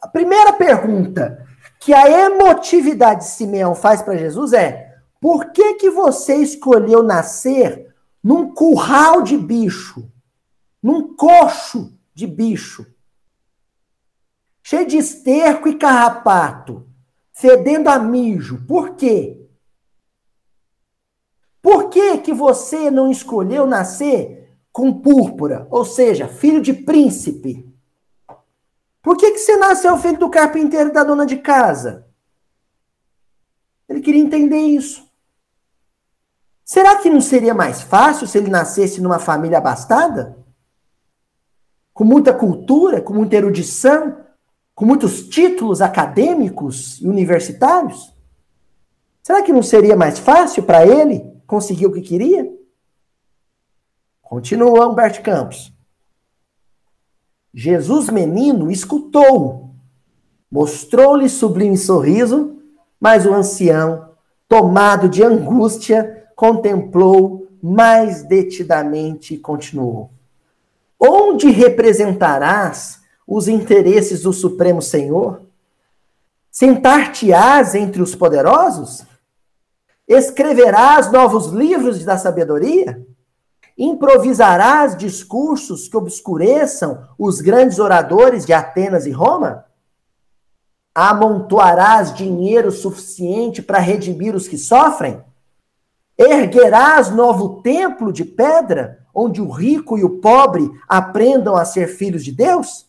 A primeira pergunta que a emotividade de Simeão faz para Jesus é: por que, que você escolheu nascer num curral de bicho? Num coxo de bicho? Cheio de esterco e carrapato, fedendo a mijo. Por quê? Por que, que você não escolheu nascer com púrpura, ou seja, filho de príncipe? Por que, que você nasceu filho do carpinteiro e da dona de casa? Ele queria entender isso. Será que não seria mais fácil se ele nascesse numa família abastada? Com muita cultura, com muita erudição, com muitos títulos acadêmicos e universitários? Será que não seria mais fácil para ele conseguir o que queria? Continua Humberto Campos. Jesus menino escutou, mostrou-lhe sublime sorriso, mas o ancião, tomado de angústia, contemplou mais detidamente e continuou. Onde representarás os interesses do Supremo Senhor? Sentar-te-ás entre os poderosos? Escreverás novos livros da sabedoria? Improvisarás discursos que obscureçam os grandes oradores de Atenas e Roma? Amontoarás dinheiro suficiente para redimir os que sofrem? Erguerás novo templo de pedra, onde o rico e o pobre aprendam a ser filhos de Deus?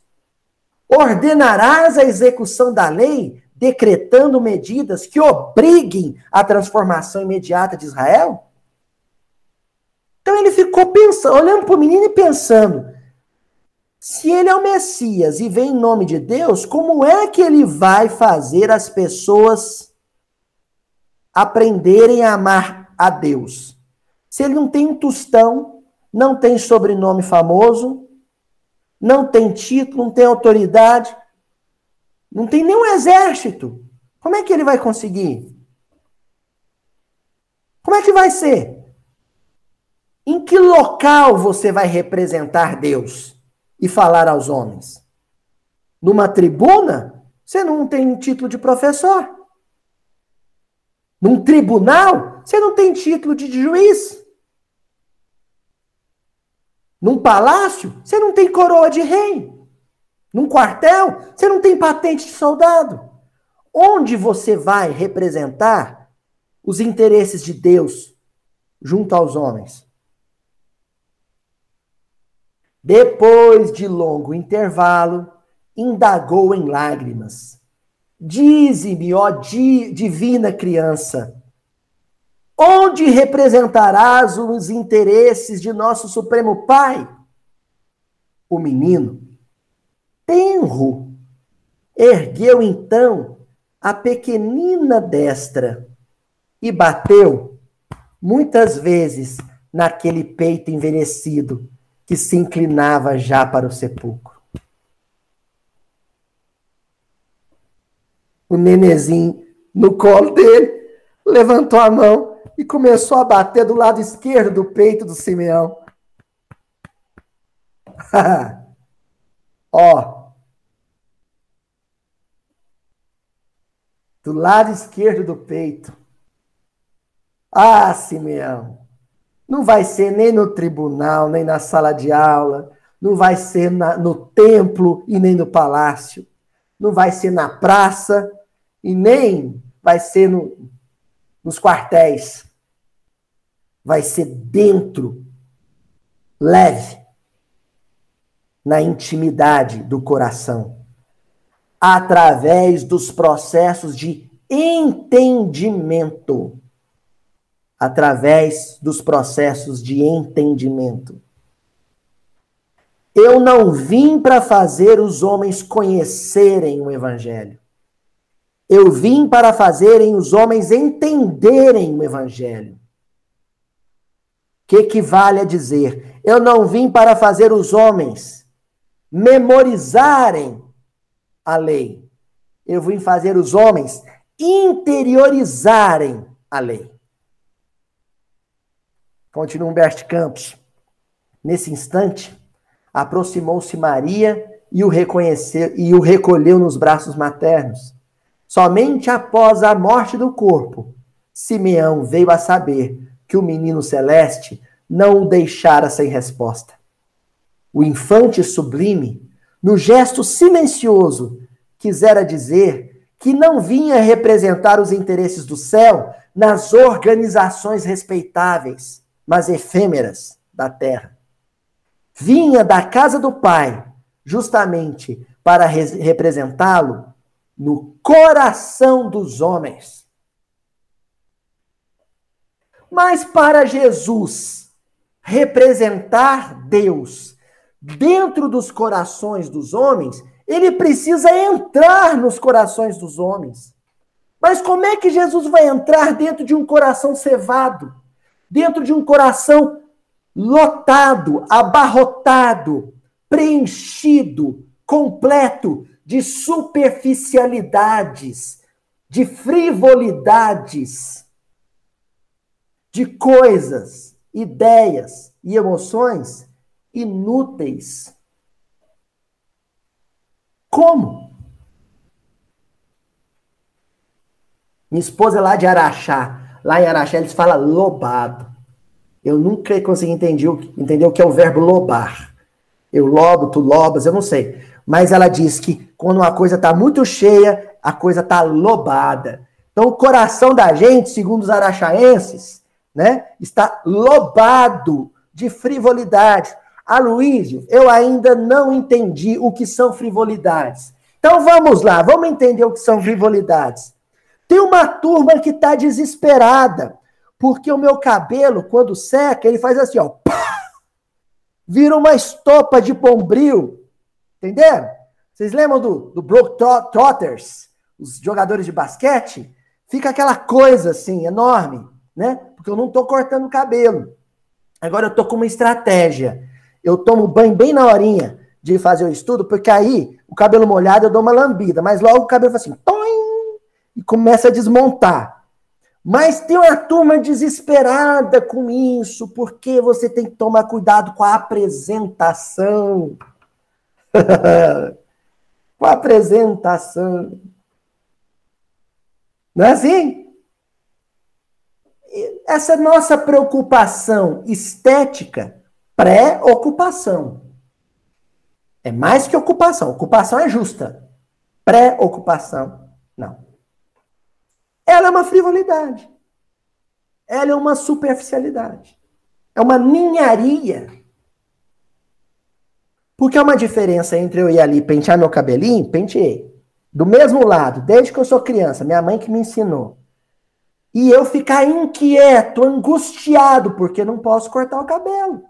Ordenarás a execução da lei, decretando medidas que obriguem a transformação imediata de Israel? Então ele ficou pensando, olhando para o menino e pensando: se ele é o Messias e vem em nome de Deus, como é que ele vai fazer as pessoas aprenderem a amar a Deus? Se ele não tem um tostão, não tem sobrenome famoso, não tem título, não tem autoridade, não tem nenhum exército. Como é que ele vai conseguir? Como é que vai ser? Em que local você vai representar Deus e falar aos homens? Numa tribuna? Você não tem título de professor. Num tribunal? Você não tem título de juiz. Num palácio, você não tem coroa de rei. Num quartel, você não tem patente de soldado. Onde você vai representar os interesses de Deus junto aos homens? Depois de longo intervalo, indagou em lágrimas: Dize-me, ó di divina criança, Onde representarás os interesses de nosso Supremo Pai? O menino, tenro, ergueu então a pequenina destra e bateu muitas vezes naquele peito envelhecido que se inclinava já para o sepulcro. O nenezinho no colo dele levantou a mão e começou a bater do lado esquerdo do peito do Simeão. *laughs* Ó. Do lado esquerdo do peito. Ah, Simeão. Não vai ser nem no tribunal, nem na sala de aula. Não vai ser na, no templo e nem no palácio. Não vai ser na praça e nem vai ser no, nos quartéis vai ser dentro, leve, na intimidade do coração, através dos processos de entendimento. Através dos processos de entendimento. Eu não vim para fazer os homens conhecerem o Evangelho. Eu vim para fazerem os homens entenderem o Evangelho que equivale a dizer: Eu não vim para fazer os homens memorizarem a lei. Eu vim fazer os homens interiorizarem a lei. Continua Humberto Campos. Nesse instante, aproximou-se Maria e o reconheceu e o recolheu nos braços maternos. Somente após a morte do corpo, Simeão veio a saber que o menino celeste não o deixara sem resposta. O infante sublime, no gesto silencioso, quisera dizer que não vinha representar os interesses do céu nas organizações respeitáveis, mas efêmeras da terra. Vinha da casa do Pai, justamente para representá-lo no coração dos homens. Mas para Jesus representar Deus dentro dos corações dos homens, ele precisa entrar nos corações dos homens. Mas como é que Jesus vai entrar dentro de um coração cevado? Dentro de um coração lotado, abarrotado, preenchido, completo de superficialidades, de frivolidades, de coisas, ideias e emoções inúteis. Como? Minha esposa é lá de Araxá. Lá em Araxá eles falam lobado. Eu nunca consegui entender, entender o que é o verbo lobar. Eu lobo, tu lobas, eu não sei. Mas ela diz que quando uma coisa está muito cheia, a coisa está lobada. Então o coração da gente, segundo os araxaenses, né, está lobado de frivolidade. Aloísio, eu ainda não entendi o que são frivolidades. Então vamos lá, vamos entender o que são frivolidades. Tem uma turma que está desesperada, porque o meu cabelo, quando seca, ele faz assim, ó. *laughs* Vira uma estopa de bombril. Entenderam? Vocês lembram do, do Brook Trotters, os jogadores de basquete? Fica aquela coisa assim, enorme, né? Porque eu não estou cortando o cabelo. Agora eu estou com uma estratégia eu tomo banho bem na horinha de fazer o estudo, porque aí o cabelo molhado eu dou uma lambida, mas logo o cabelo faz assim, e começa a desmontar. Mas tem uma turma desesperada com isso, porque você tem que tomar cuidado com a apresentação. *laughs* com a apresentação. Não é assim? Essa nossa preocupação estética pré-ocupação. É mais que ocupação. Ocupação é justa. Pré-ocupação, não. Ela é uma frivolidade. Ela é uma superficialidade. É uma ninharia. Porque há uma diferença entre eu ir ali pentear meu cabelinho, penteei. Do mesmo lado, desde que eu sou criança, minha mãe que me ensinou. E eu ficar inquieto, angustiado, porque não posso cortar o cabelo.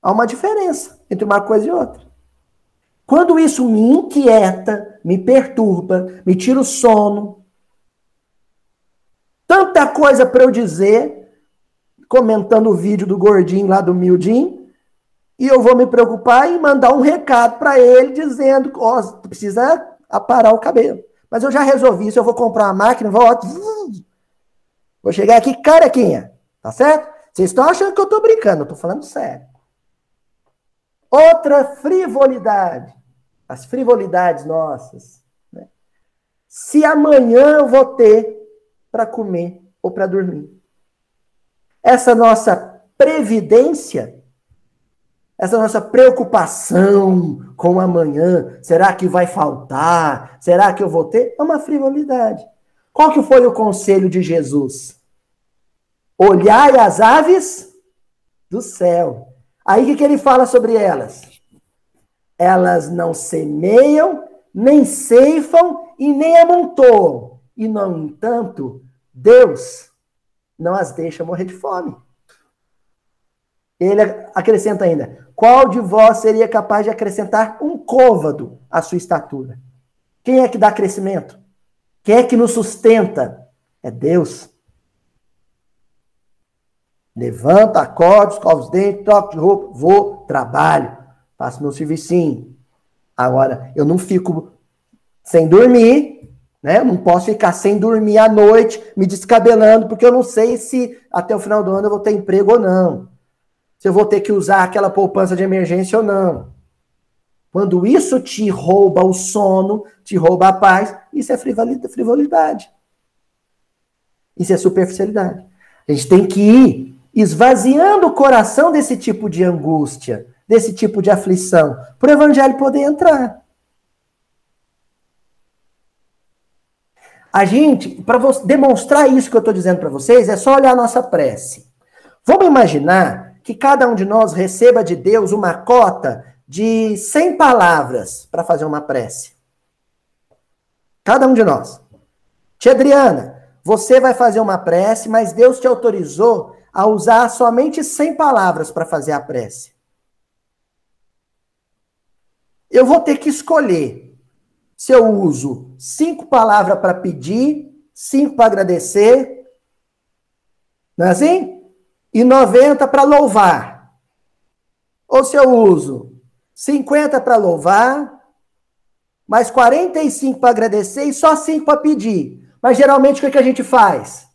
Há uma diferença entre uma coisa e outra. Quando isso me inquieta, me perturba, me tira o sono, tanta coisa para eu dizer, comentando o vídeo do gordinho lá do Mildinho, e eu vou me preocupar em mandar um recado para ele dizendo que oh, precisa aparar o cabelo. Mas eu já resolvi isso, eu vou comprar uma máquina, vou, vou chegar aqui carequinha, tá certo? Vocês estão achando que eu estou brincando, eu estou falando sério. Outra frivolidade. As frivolidades nossas. Né? Se amanhã eu vou ter para comer ou para dormir. Essa nossa previdência, essa nossa preocupação com amanhã, será que vai faltar? Será que eu vou ter? É uma frivolidade. Qual que foi o conselho de Jesus? Olhai as aves do céu Aí o que, que ele fala sobre elas? Elas não semeiam, nem ceifam e nem amontoam. E, no entanto, Deus não as deixa morrer de fome. Ele acrescenta ainda: qual de vós seria capaz de acrescentar um côvado à sua estatura? Quem é que dá crescimento? Quem é que nos sustenta? É Deus. Levanta, acorda, escova os dentes, troca de roupa, vou, trabalho, faço meu servicinho. Agora, eu não fico sem dormir, né? Eu não posso ficar sem dormir à noite, me descabelando, porque eu não sei se até o final do ano eu vou ter emprego ou não. Se eu vou ter que usar aquela poupança de emergência ou não. Quando isso te rouba o sono, te rouba a paz, isso é frivolidade. Isso é superficialidade. A gente tem que ir esvaziando o coração desse tipo de angústia, desse tipo de aflição, para o evangelho poder entrar. A gente, para demonstrar isso que eu estou dizendo para vocês, é só olhar a nossa prece. Vamos imaginar que cada um de nós receba de Deus uma cota de 100 palavras para fazer uma prece. Cada um de nós. Tia Adriana, você vai fazer uma prece, mas Deus te autorizou a usar somente 100 palavras para fazer a prece. eu vou ter que escolher se eu uso cinco palavras para pedir, cinco para agradecer, não é assim? E 90 para louvar. Ou se eu uso 50 para louvar, mais 45 para agradecer e só 5 para pedir. Mas geralmente o que, que a gente faz?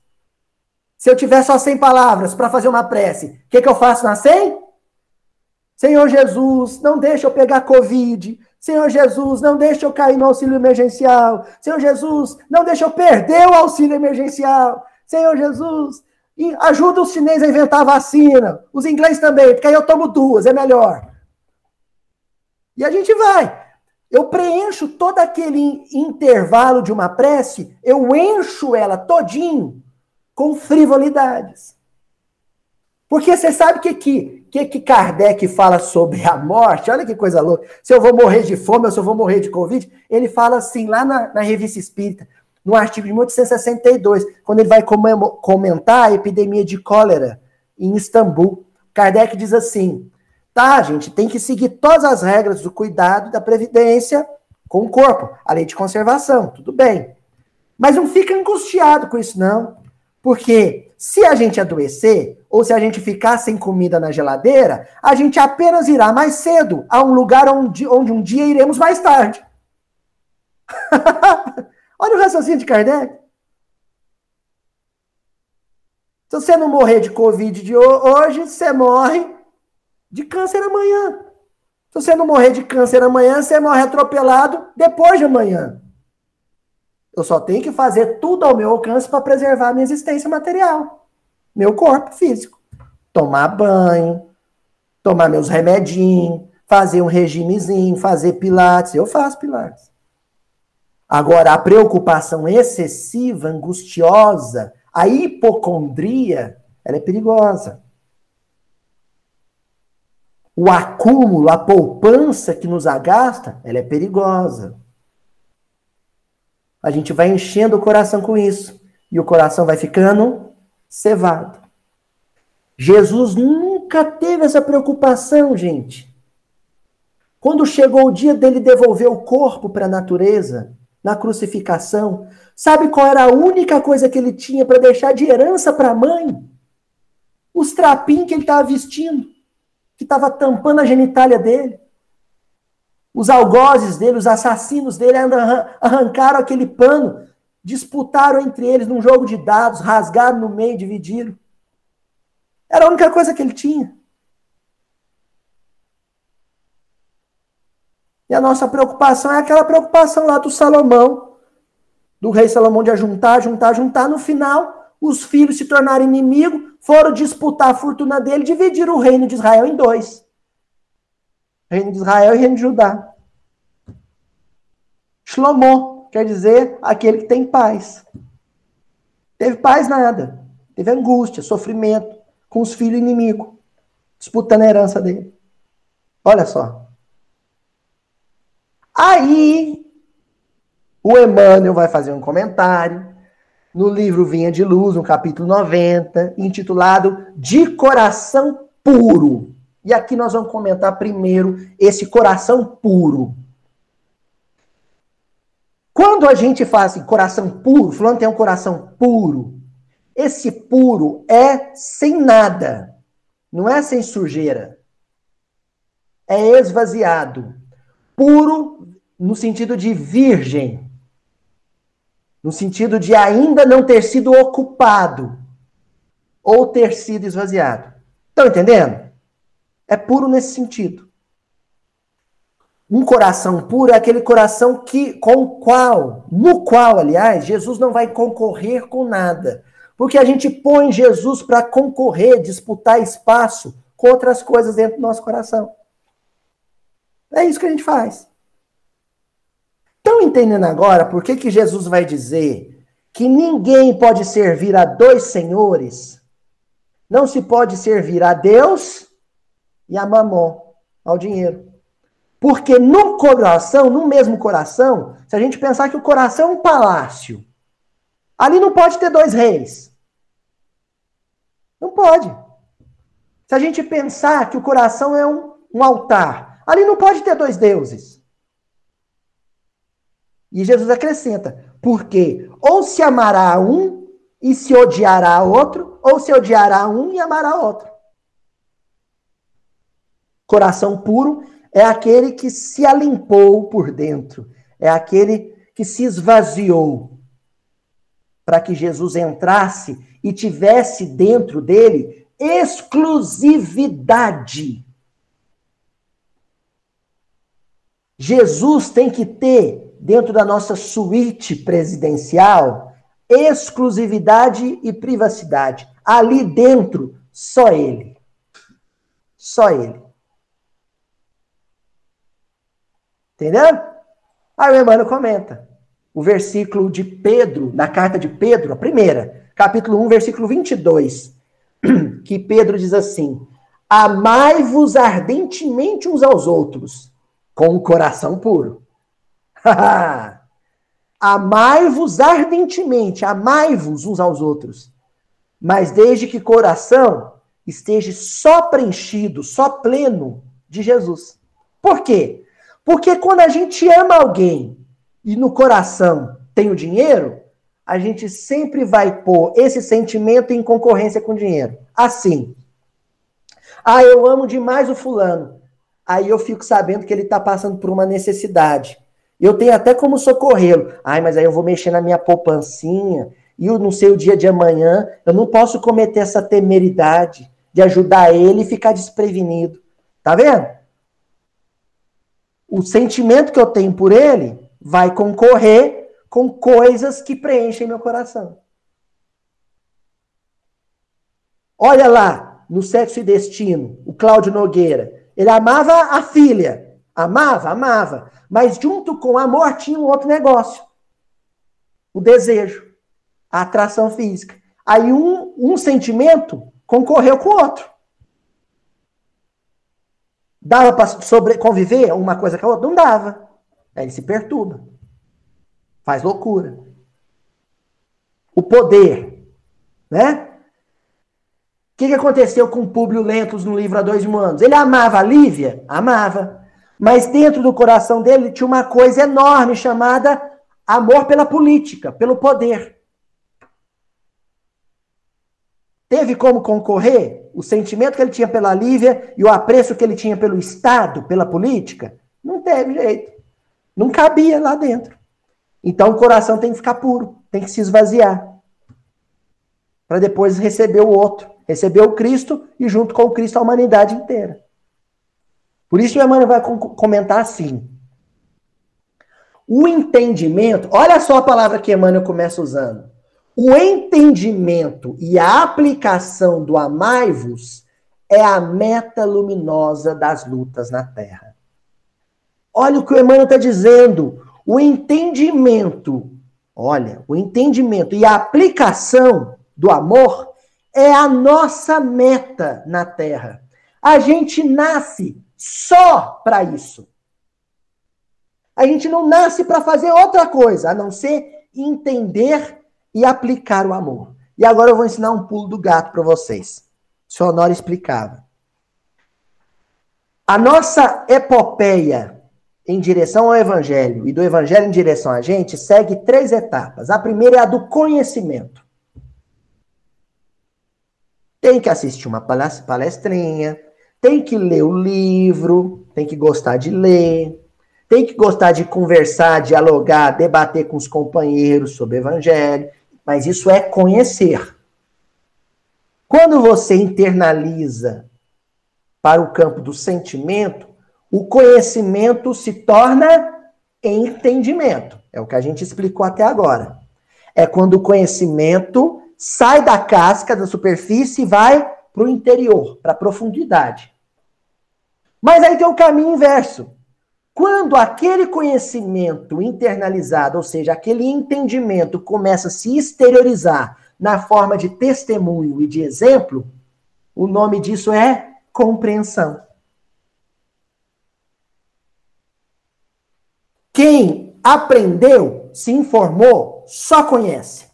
Se eu tiver só 100 palavras para fazer uma prece, o que, que eu faço na 100? Senhor Jesus, não deixa eu pegar Covid. Senhor Jesus, não deixa eu cair no auxílio emergencial. Senhor Jesus, não deixa eu perder o auxílio emergencial. Senhor Jesus, ajuda os chineses a inventar a vacina. Os ingleses também, porque aí eu tomo duas, é melhor. E a gente vai. Eu preencho todo aquele intervalo de uma prece, eu encho ela todinho com frivolidades. Porque você sabe o que, que, que, que Kardec fala sobre a morte? Olha que coisa louca. Se eu vou morrer de fome ou se eu vou morrer de Covid, ele fala assim lá na, na Revista Espírita, no artigo de 1862, quando ele vai comentar a epidemia de cólera em Istambul. Kardec diz assim: Tá, gente, tem que seguir todas as regras do cuidado da previdência com o corpo, a lei de conservação, tudo bem. Mas não fica angustiado com isso, não. Porque se a gente adoecer, ou se a gente ficar sem comida na geladeira, a gente apenas irá mais cedo a um lugar onde, onde um dia iremos mais tarde. *laughs* Olha o raciocínio de Kardec. Se você não morrer de Covid de hoje, você morre de câncer amanhã. Se você não morrer de câncer amanhã, você morre atropelado depois de amanhã. Eu só tenho que fazer tudo ao meu alcance para preservar a minha existência material, meu corpo físico. Tomar banho, tomar meus remedinhos, fazer um regimezinho, fazer pilates. Eu faço pilates. Agora, a preocupação excessiva, angustiosa, a hipocondria, ela é perigosa o acúmulo, a poupança que nos agasta, ela é perigosa. A gente vai enchendo o coração com isso. E o coração vai ficando cevado. Jesus nunca teve essa preocupação, gente. Quando chegou o dia dele devolver o corpo para a natureza, na crucificação, sabe qual era a única coisa que ele tinha para deixar de herança para a mãe? Os trapinhos que ele estava vestindo que estava tampando a genitália dele. Os algozes dele, os assassinos dele arrancaram aquele pano, disputaram entre eles num jogo de dados, rasgaram no meio, dividiram. Era a única coisa que ele tinha. E a nossa preocupação é aquela preocupação lá do Salomão, do rei Salomão de ajuntar, juntar, juntar. No final, os filhos se tornaram inimigos, foram disputar a fortuna dele, dividiram o reino de Israel em dois: reino de Israel e reino de Judá. Shlomo quer dizer aquele que tem paz. Teve paz nada. Teve angústia, sofrimento com os filhos inimigos, disputando a herança dele. Olha só. Aí, o Emmanuel vai fazer um comentário no livro Vinha de Luz, no capítulo 90, intitulado De Coração Puro. E aqui nós vamos comentar primeiro esse coração puro. Quando a gente fala assim, coração puro, fulano tem um coração puro, esse puro é sem nada, não é sem sujeira. É esvaziado. Puro no sentido de virgem no sentido de ainda não ter sido ocupado ou ter sido esvaziado. Estão entendendo? É puro nesse sentido. Um coração puro é aquele coração que com o qual, no qual, aliás, Jesus não vai concorrer com nada. Porque a gente põe Jesus para concorrer, disputar espaço com outras coisas dentro do nosso coração. É isso que a gente faz. Entendendo agora por que, que Jesus vai dizer que ninguém pode servir a dois senhores? Não se pode servir a Deus e a mamon, ao dinheiro. Porque no coração, no mesmo coração, se a gente pensar que o coração é um palácio, ali não pode ter dois reis. Não pode. Se a gente pensar que o coração é um, um altar, ali não pode ter dois deuses. E Jesus acrescenta: porque ou se amará a um e se odiará a outro, ou se odiará a um e amará a outro. Coração puro é aquele que se alimpou por dentro, é aquele que se esvaziou para que Jesus entrasse e tivesse dentro dele exclusividade. Jesus tem que ter, dentro da nossa suíte presidencial, exclusividade e privacidade. Ali dentro, só ele. Só ele. Entendeu? Aí o Emmanuel comenta. O versículo de Pedro, na carta de Pedro, a primeira, capítulo 1, versículo 22, *clears throat* que Pedro diz assim: Amai-vos ardentemente uns aos outros, com o coração puro. *laughs* Amai-vos ardentemente, amai-vos uns aos outros, mas desde que coração esteja só preenchido, só pleno de Jesus. Por quê? Porque quando a gente ama alguém e no coração tem o dinheiro, a gente sempre vai pôr esse sentimento em concorrência com o dinheiro. Assim. Ah, eu amo demais o fulano. Aí eu fico sabendo que ele está passando por uma necessidade. Eu tenho até como socorrê-lo. Ai, mas aí eu vou mexer na minha poupancinha. E eu não sei o dia de amanhã. Eu não posso cometer essa temeridade de ajudar ele e ficar desprevenido. Tá vendo? o sentimento que eu tenho por ele vai concorrer com coisas que preenchem meu coração. Olha lá, no Sexo e Destino, o Cláudio Nogueira. Ele amava a filha. Amava, amava. Mas junto com o amor tinha um outro negócio. O desejo. A atração física. Aí um, um sentimento concorreu com o outro. Dava para conviver uma coisa com a outra? Não dava. Aí ele se perturba. Faz loucura. O poder. Né? O que, que aconteceu com Públio Lentos no livro Há Dois Mil Anos? Ele amava a Lívia? Amava. Mas dentro do coração dele tinha uma coisa enorme chamada amor pela política, pelo poder. Teve como concorrer o sentimento que ele tinha pela Lívia e o apreço que ele tinha pelo Estado, pela política? Não teve jeito. Não cabia lá dentro. Então o coração tem que ficar puro, tem que se esvaziar. Para depois receber o outro. Receber o Cristo e, junto com o Cristo, a humanidade inteira. Por isso, o Emmanuel vai comentar assim. O entendimento, olha só a palavra que Emmanuel começa usando. O entendimento e a aplicação do amai-vos é a meta luminosa das lutas na Terra. Olha o que o Emmanuel está dizendo. O entendimento, olha, o entendimento e a aplicação do amor é a nossa meta na Terra. A gente nasce só para isso. A gente não nasce para fazer outra coisa, a não ser entender e aplicar o amor. E agora eu vou ensinar um pulo do gato para vocês. O Honório explicava. A nossa epopeia em direção ao evangelho e do evangelho em direção a gente segue três etapas. A primeira é a do conhecimento. Tem que assistir uma palestrinha, tem que ler o livro, tem que gostar de ler, tem que gostar de conversar, dialogar, debater com os companheiros sobre o evangelho, mas isso é conhecer. Quando você internaliza para o campo do sentimento, o conhecimento se torna entendimento. É o que a gente explicou até agora. É quando o conhecimento sai da casca, da superfície e vai para o interior, para a profundidade. Mas aí tem o caminho inverso. Quando aquele conhecimento internalizado, ou seja, aquele entendimento começa a se exteriorizar na forma de testemunho e de exemplo, o nome disso é compreensão. Quem aprendeu, se informou, só conhece.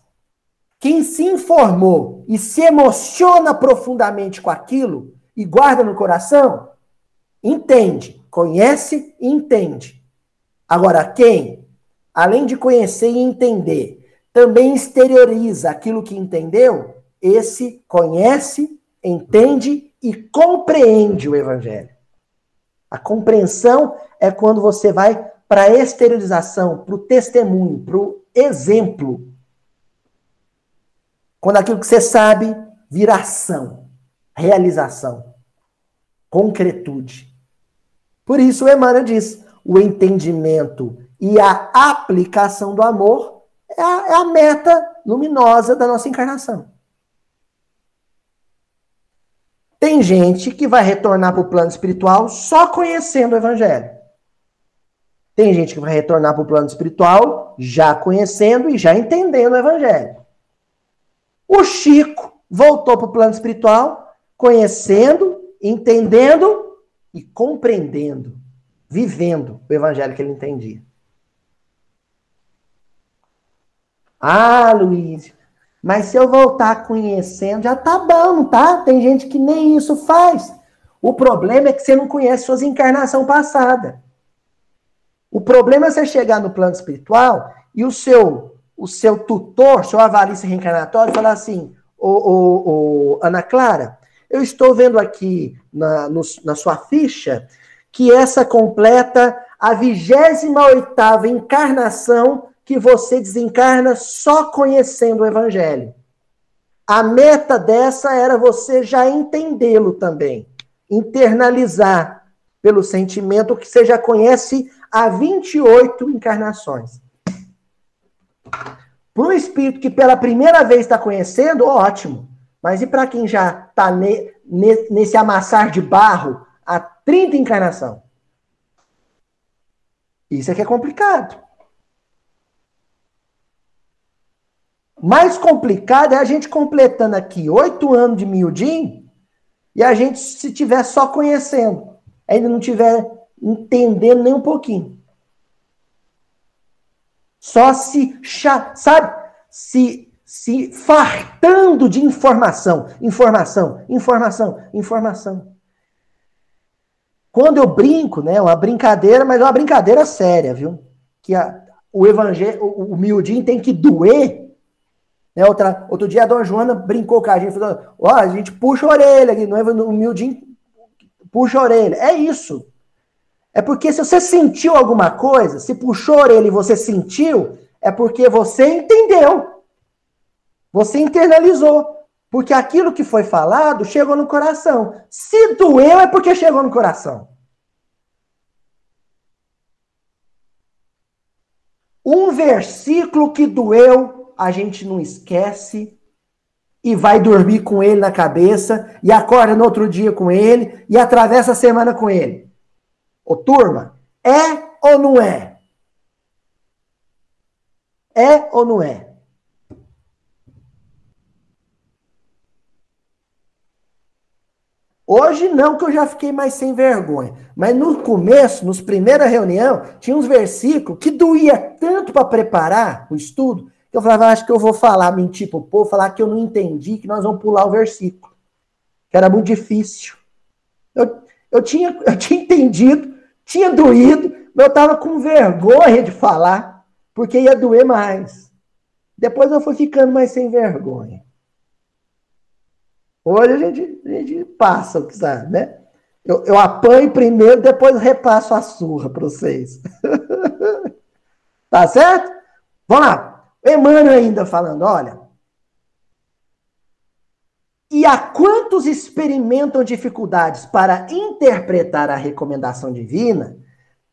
Quem se informou e se emociona profundamente com aquilo e guarda no coração, entende conhece e entende. Agora, quem além de conhecer e entender, também exterioriza aquilo que entendeu, esse conhece, entende e compreende o evangelho. A compreensão é quando você vai para a exteriorização, para o testemunho, para o exemplo. Quando aquilo que você sabe vira ação, realização, concretude. Por isso Emmanuel diz: o entendimento e a aplicação do amor é a, é a meta luminosa da nossa encarnação. Tem gente que vai retornar para o plano espiritual só conhecendo o Evangelho. Tem gente que vai retornar para o plano espiritual já conhecendo e já entendendo o Evangelho. O Chico voltou para o plano espiritual conhecendo, entendendo e compreendendo, vivendo o Evangelho que ele entendia. Ah, Luiz, mas se eu voltar conhecendo, já tá bom, tá? Tem gente que nem isso faz. O problema é que você não conhece suas encarnação passada. O problema é você chegar no plano espiritual e o seu o seu tutor, seu avalista reencarnatório, falar assim: ô, ô, ô, Ana Clara, eu estou vendo aqui na, no, na sua ficha que essa completa a 28 encarnação que você desencarna só conhecendo o Evangelho. A meta dessa era você já entendê-lo também, internalizar pelo sentimento que você já conhece há 28 encarnações. Para um espírito que pela primeira vez está conhecendo, ótimo. Mas e para quem já está ne, ne, nesse amassar de barro há 30 encarnação? Isso é que é complicado. Mais complicado é a gente completando aqui oito anos de miudinho e a gente se tiver só conhecendo, ainda não tiver entendendo nem um pouquinho. Só se, sabe, se, se fartando de informação, informação, informação, informação. Quando eu brinco, né, uma brincadeira, mas é uma brincadeira séria, viu? Que a, o evangelho, o, o miudinho tem que doer né, outra, outro dia a dona Joana brincou com a gente, falou: ó, a gente puxa a orelha aqui, não é humildinho, puxa a orelha. É isso. É porque se você sentiu alguma coisa, se puxou a orelha e você sentiu, é porque você entendeu. Você internalizou. Porque aquilo que foi falado chegou no coração. Se doeu, é porque chegou no coração. Um versículo que doeu a gente não esquece e vai dormir com ele na cabeça e acorda no outro dia com ele e atravessa a semana com ele. Ô turma, é ou não é? É ou não é? Hoje não, que eu já fiquei mais sem vergonha. Mas no começo, nos primeiras reuniões, tinha uns versículos que doía tanto para preparar o estudo, eu falava, acho que eu vou falar, mentir pro povo, falar que eu não entendi, que nós vamos pular o versículo. Que era muito difícil. Eu, eu, tinha, *laughs* eu tinha entendido, tinha doído, mas eu estava com vergonha de falar, porque ia doer mais. Depois eu fui ficando mais sem vergonha. Hoje a gente, a gente passa o que sabe, né? Eu, eu apanho primeiro, depois repasso a surra para vocês. *laughs* tá certo? Vamos lá. Emmanuel ainda falando, olha. E a quantos experimentam dificuldades para interpretar a recomendação divina,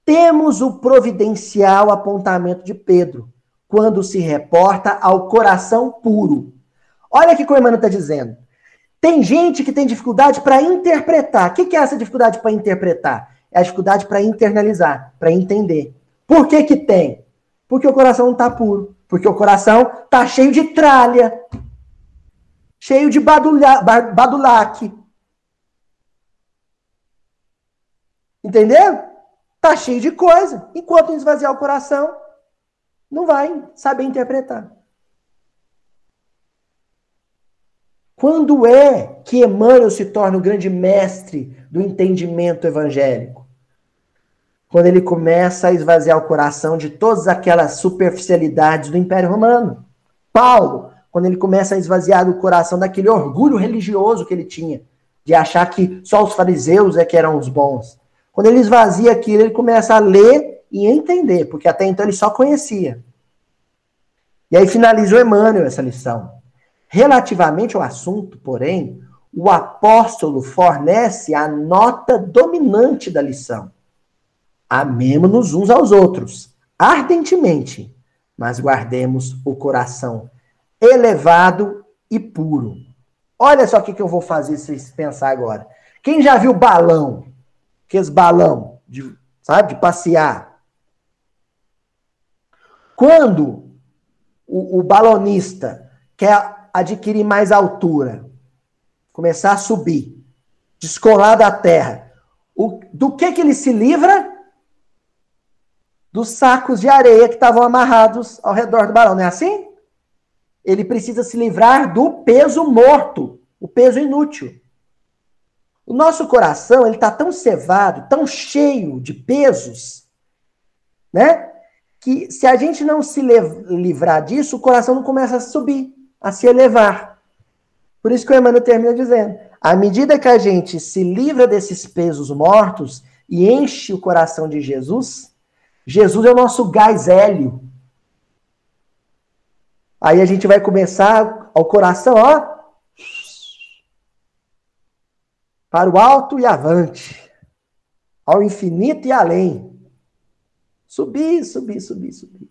temos o providencial apontamento de Pedro, quando se reporta ao coração puro. Olha o que o Emmanuel está dizendo. Tem gente que tem dificuldade para interpretar. O que é essa dificuldade para interpretar? É a dificuldade para internalizar, para entender. Por que que tem? Porque o coração não está puro. Porque o coração tá cheio de tralha, cheio de badulaque. Entendeu? Tá cheio de coisa. Enquanto esvaziar o coração, não vai saber interpretar. Quando é que Emmanuel se torna o grande mestre do entendimento evangélico? quando ele começa a esvaziar o coração de todas aquelas superficialidades do Império Romano. Paulo, quando ele começa a esvaziar o coração daquele orgulho religioso que ele tinha, de achar que só os fariseus é que eram os bons. Quando ele esvazia aquilo, ele começa a ler e entender, porque até então ele só conhecia. E aí finaliza o Emmanuel essa lição. Relativamente ao assunto, porém, o apóstolo fornece a nota dominante da lição. Amemos-nos uns aos outros, ardentemente, mas guardemos o coração elevado e puro. Olha só o que, eu vou fazer vocês pensar agora. Quem já viu balão? Aqueles balão, de, sabe, de passear. Quando o, o balonista quer adquirir mais altura, começar a subir, descolar da terra, o, do que, que ele se livra? Dos sacos de areia que estavam amarrados ao redor do balão, não é assim? Ele precisa se livrar do peso morto, o peso inútil. O nosso coração, ele está tão cevado, tão cheio de pesos, né? Que se a gente não se livrar disso, o coração não começa a subir, a se elevar. Por isso que o Emmanuel termina dizendo: à medida que a gente se livra desses pesos mortos e enche o coração de Jesus, Jesus é o nosso gás hélio, Aí a gente vai começar ao coração, ó. Para o alto e avante. Ao infinito e além. Subir, subir, subir, subir.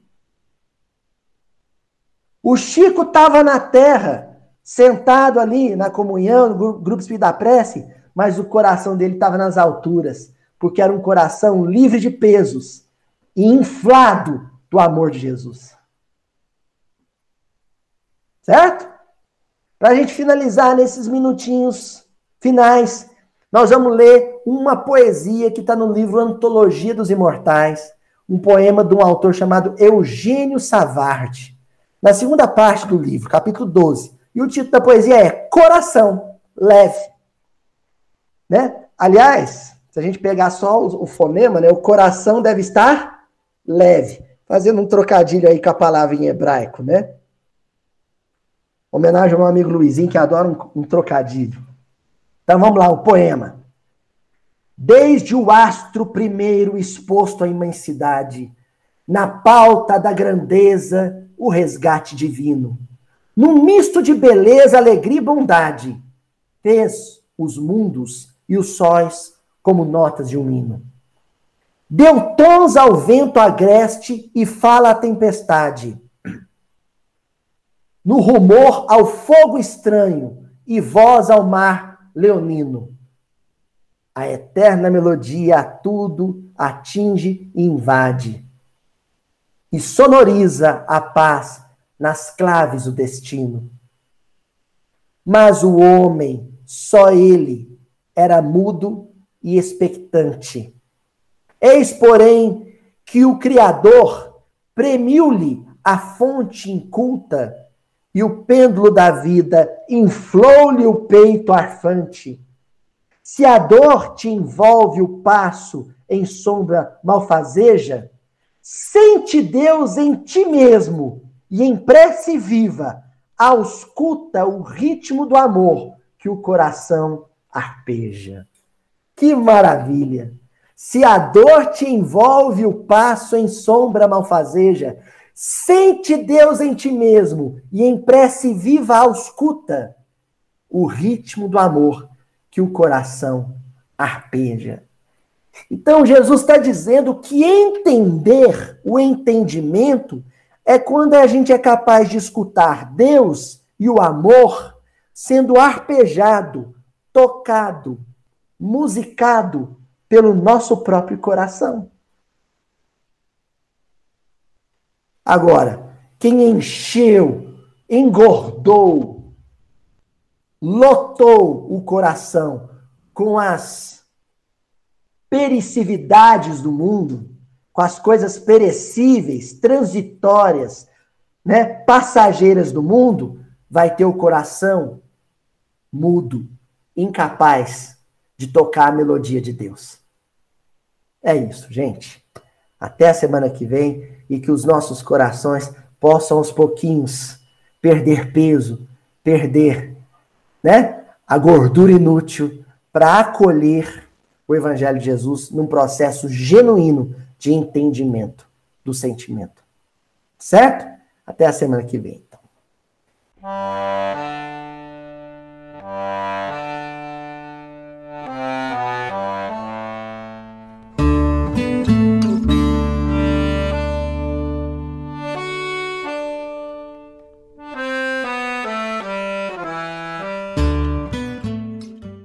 O Chico estava na terra, sentado ali na comunhão, no grupo Espírito da Prece, mas o coração dele estava nas alturas, porque era um coração livre de pesos e inflado do amor de Jesus. Certo? Para a gente finalizar nesses minutinhos finais, nós vamos ler uma poesia que está no livro Antologia dos Imortais, um poema de um autor chamado Eugênio Savardi. Na segunda parte do livro, capítulo 12. E o título da poesia é Coração Leve. Né? Aliás, se a gente pegar só o, o fonema, né, o coração deve estar leve. Fazendo um trocadilho aí com a palavra em hebraico, né? Homenagem ao meu amigo Luizinho, que adora um, um trocadilho. Então vamos lá, o poema. Desde o astro primeiro exposto à imensidade, na pauta da grandeza, o resgate divino. Num misto de beleza, alegria e bondade, fez os mundos e os sóis como notas de um hino. Deu tons ao vento agreste e fala à tempestade no rumor ao fogo estranho e voz ao mar leonino. A eterna melodia a tudo atinge e invade, e sonoriza a paz nas claves o destino. Mas o homem, só ele, era mudo e expectante. Eis, porém, que o Criador premiu-lhe a fonte inculta e o pêndulo da vida inflou-lhe o peito arfante. Se a dor te envolve o passo em sombra malfazeja, sente Deus em ti mesmo e em prece viva ausculta o ritmo do amor que o coração arpeja. Que maravilha! Se a dor te envolve o passo em sombra malfazeja, Sente Deus em ti mesmo e em prece viva ausculta o ritmo do amor que o coração arpeja. Então, Jesus está dizendo que entender o entendimento é quando a gente é capaz de escutar Deus e o amor sendo arpejado, tocado, musicado pelo nosso próprio coração. Agora, quem encheu, engordou, lotou o coração com as pericividades do mundo, com as coisas perecíveis, transitórias, né, passageiras do mundo, vai ter o coração mudo, incapaz de tocar a melodia de Deus. É isso, gente. Até a semana que vem e que os nossos corações possam aos pouquinhos perder peso, perder, né, a gordura inútil para acolher o evangelho de Jesus num processo genuíno de entendimento do sentimento. Certo? Até a semana que vem, então.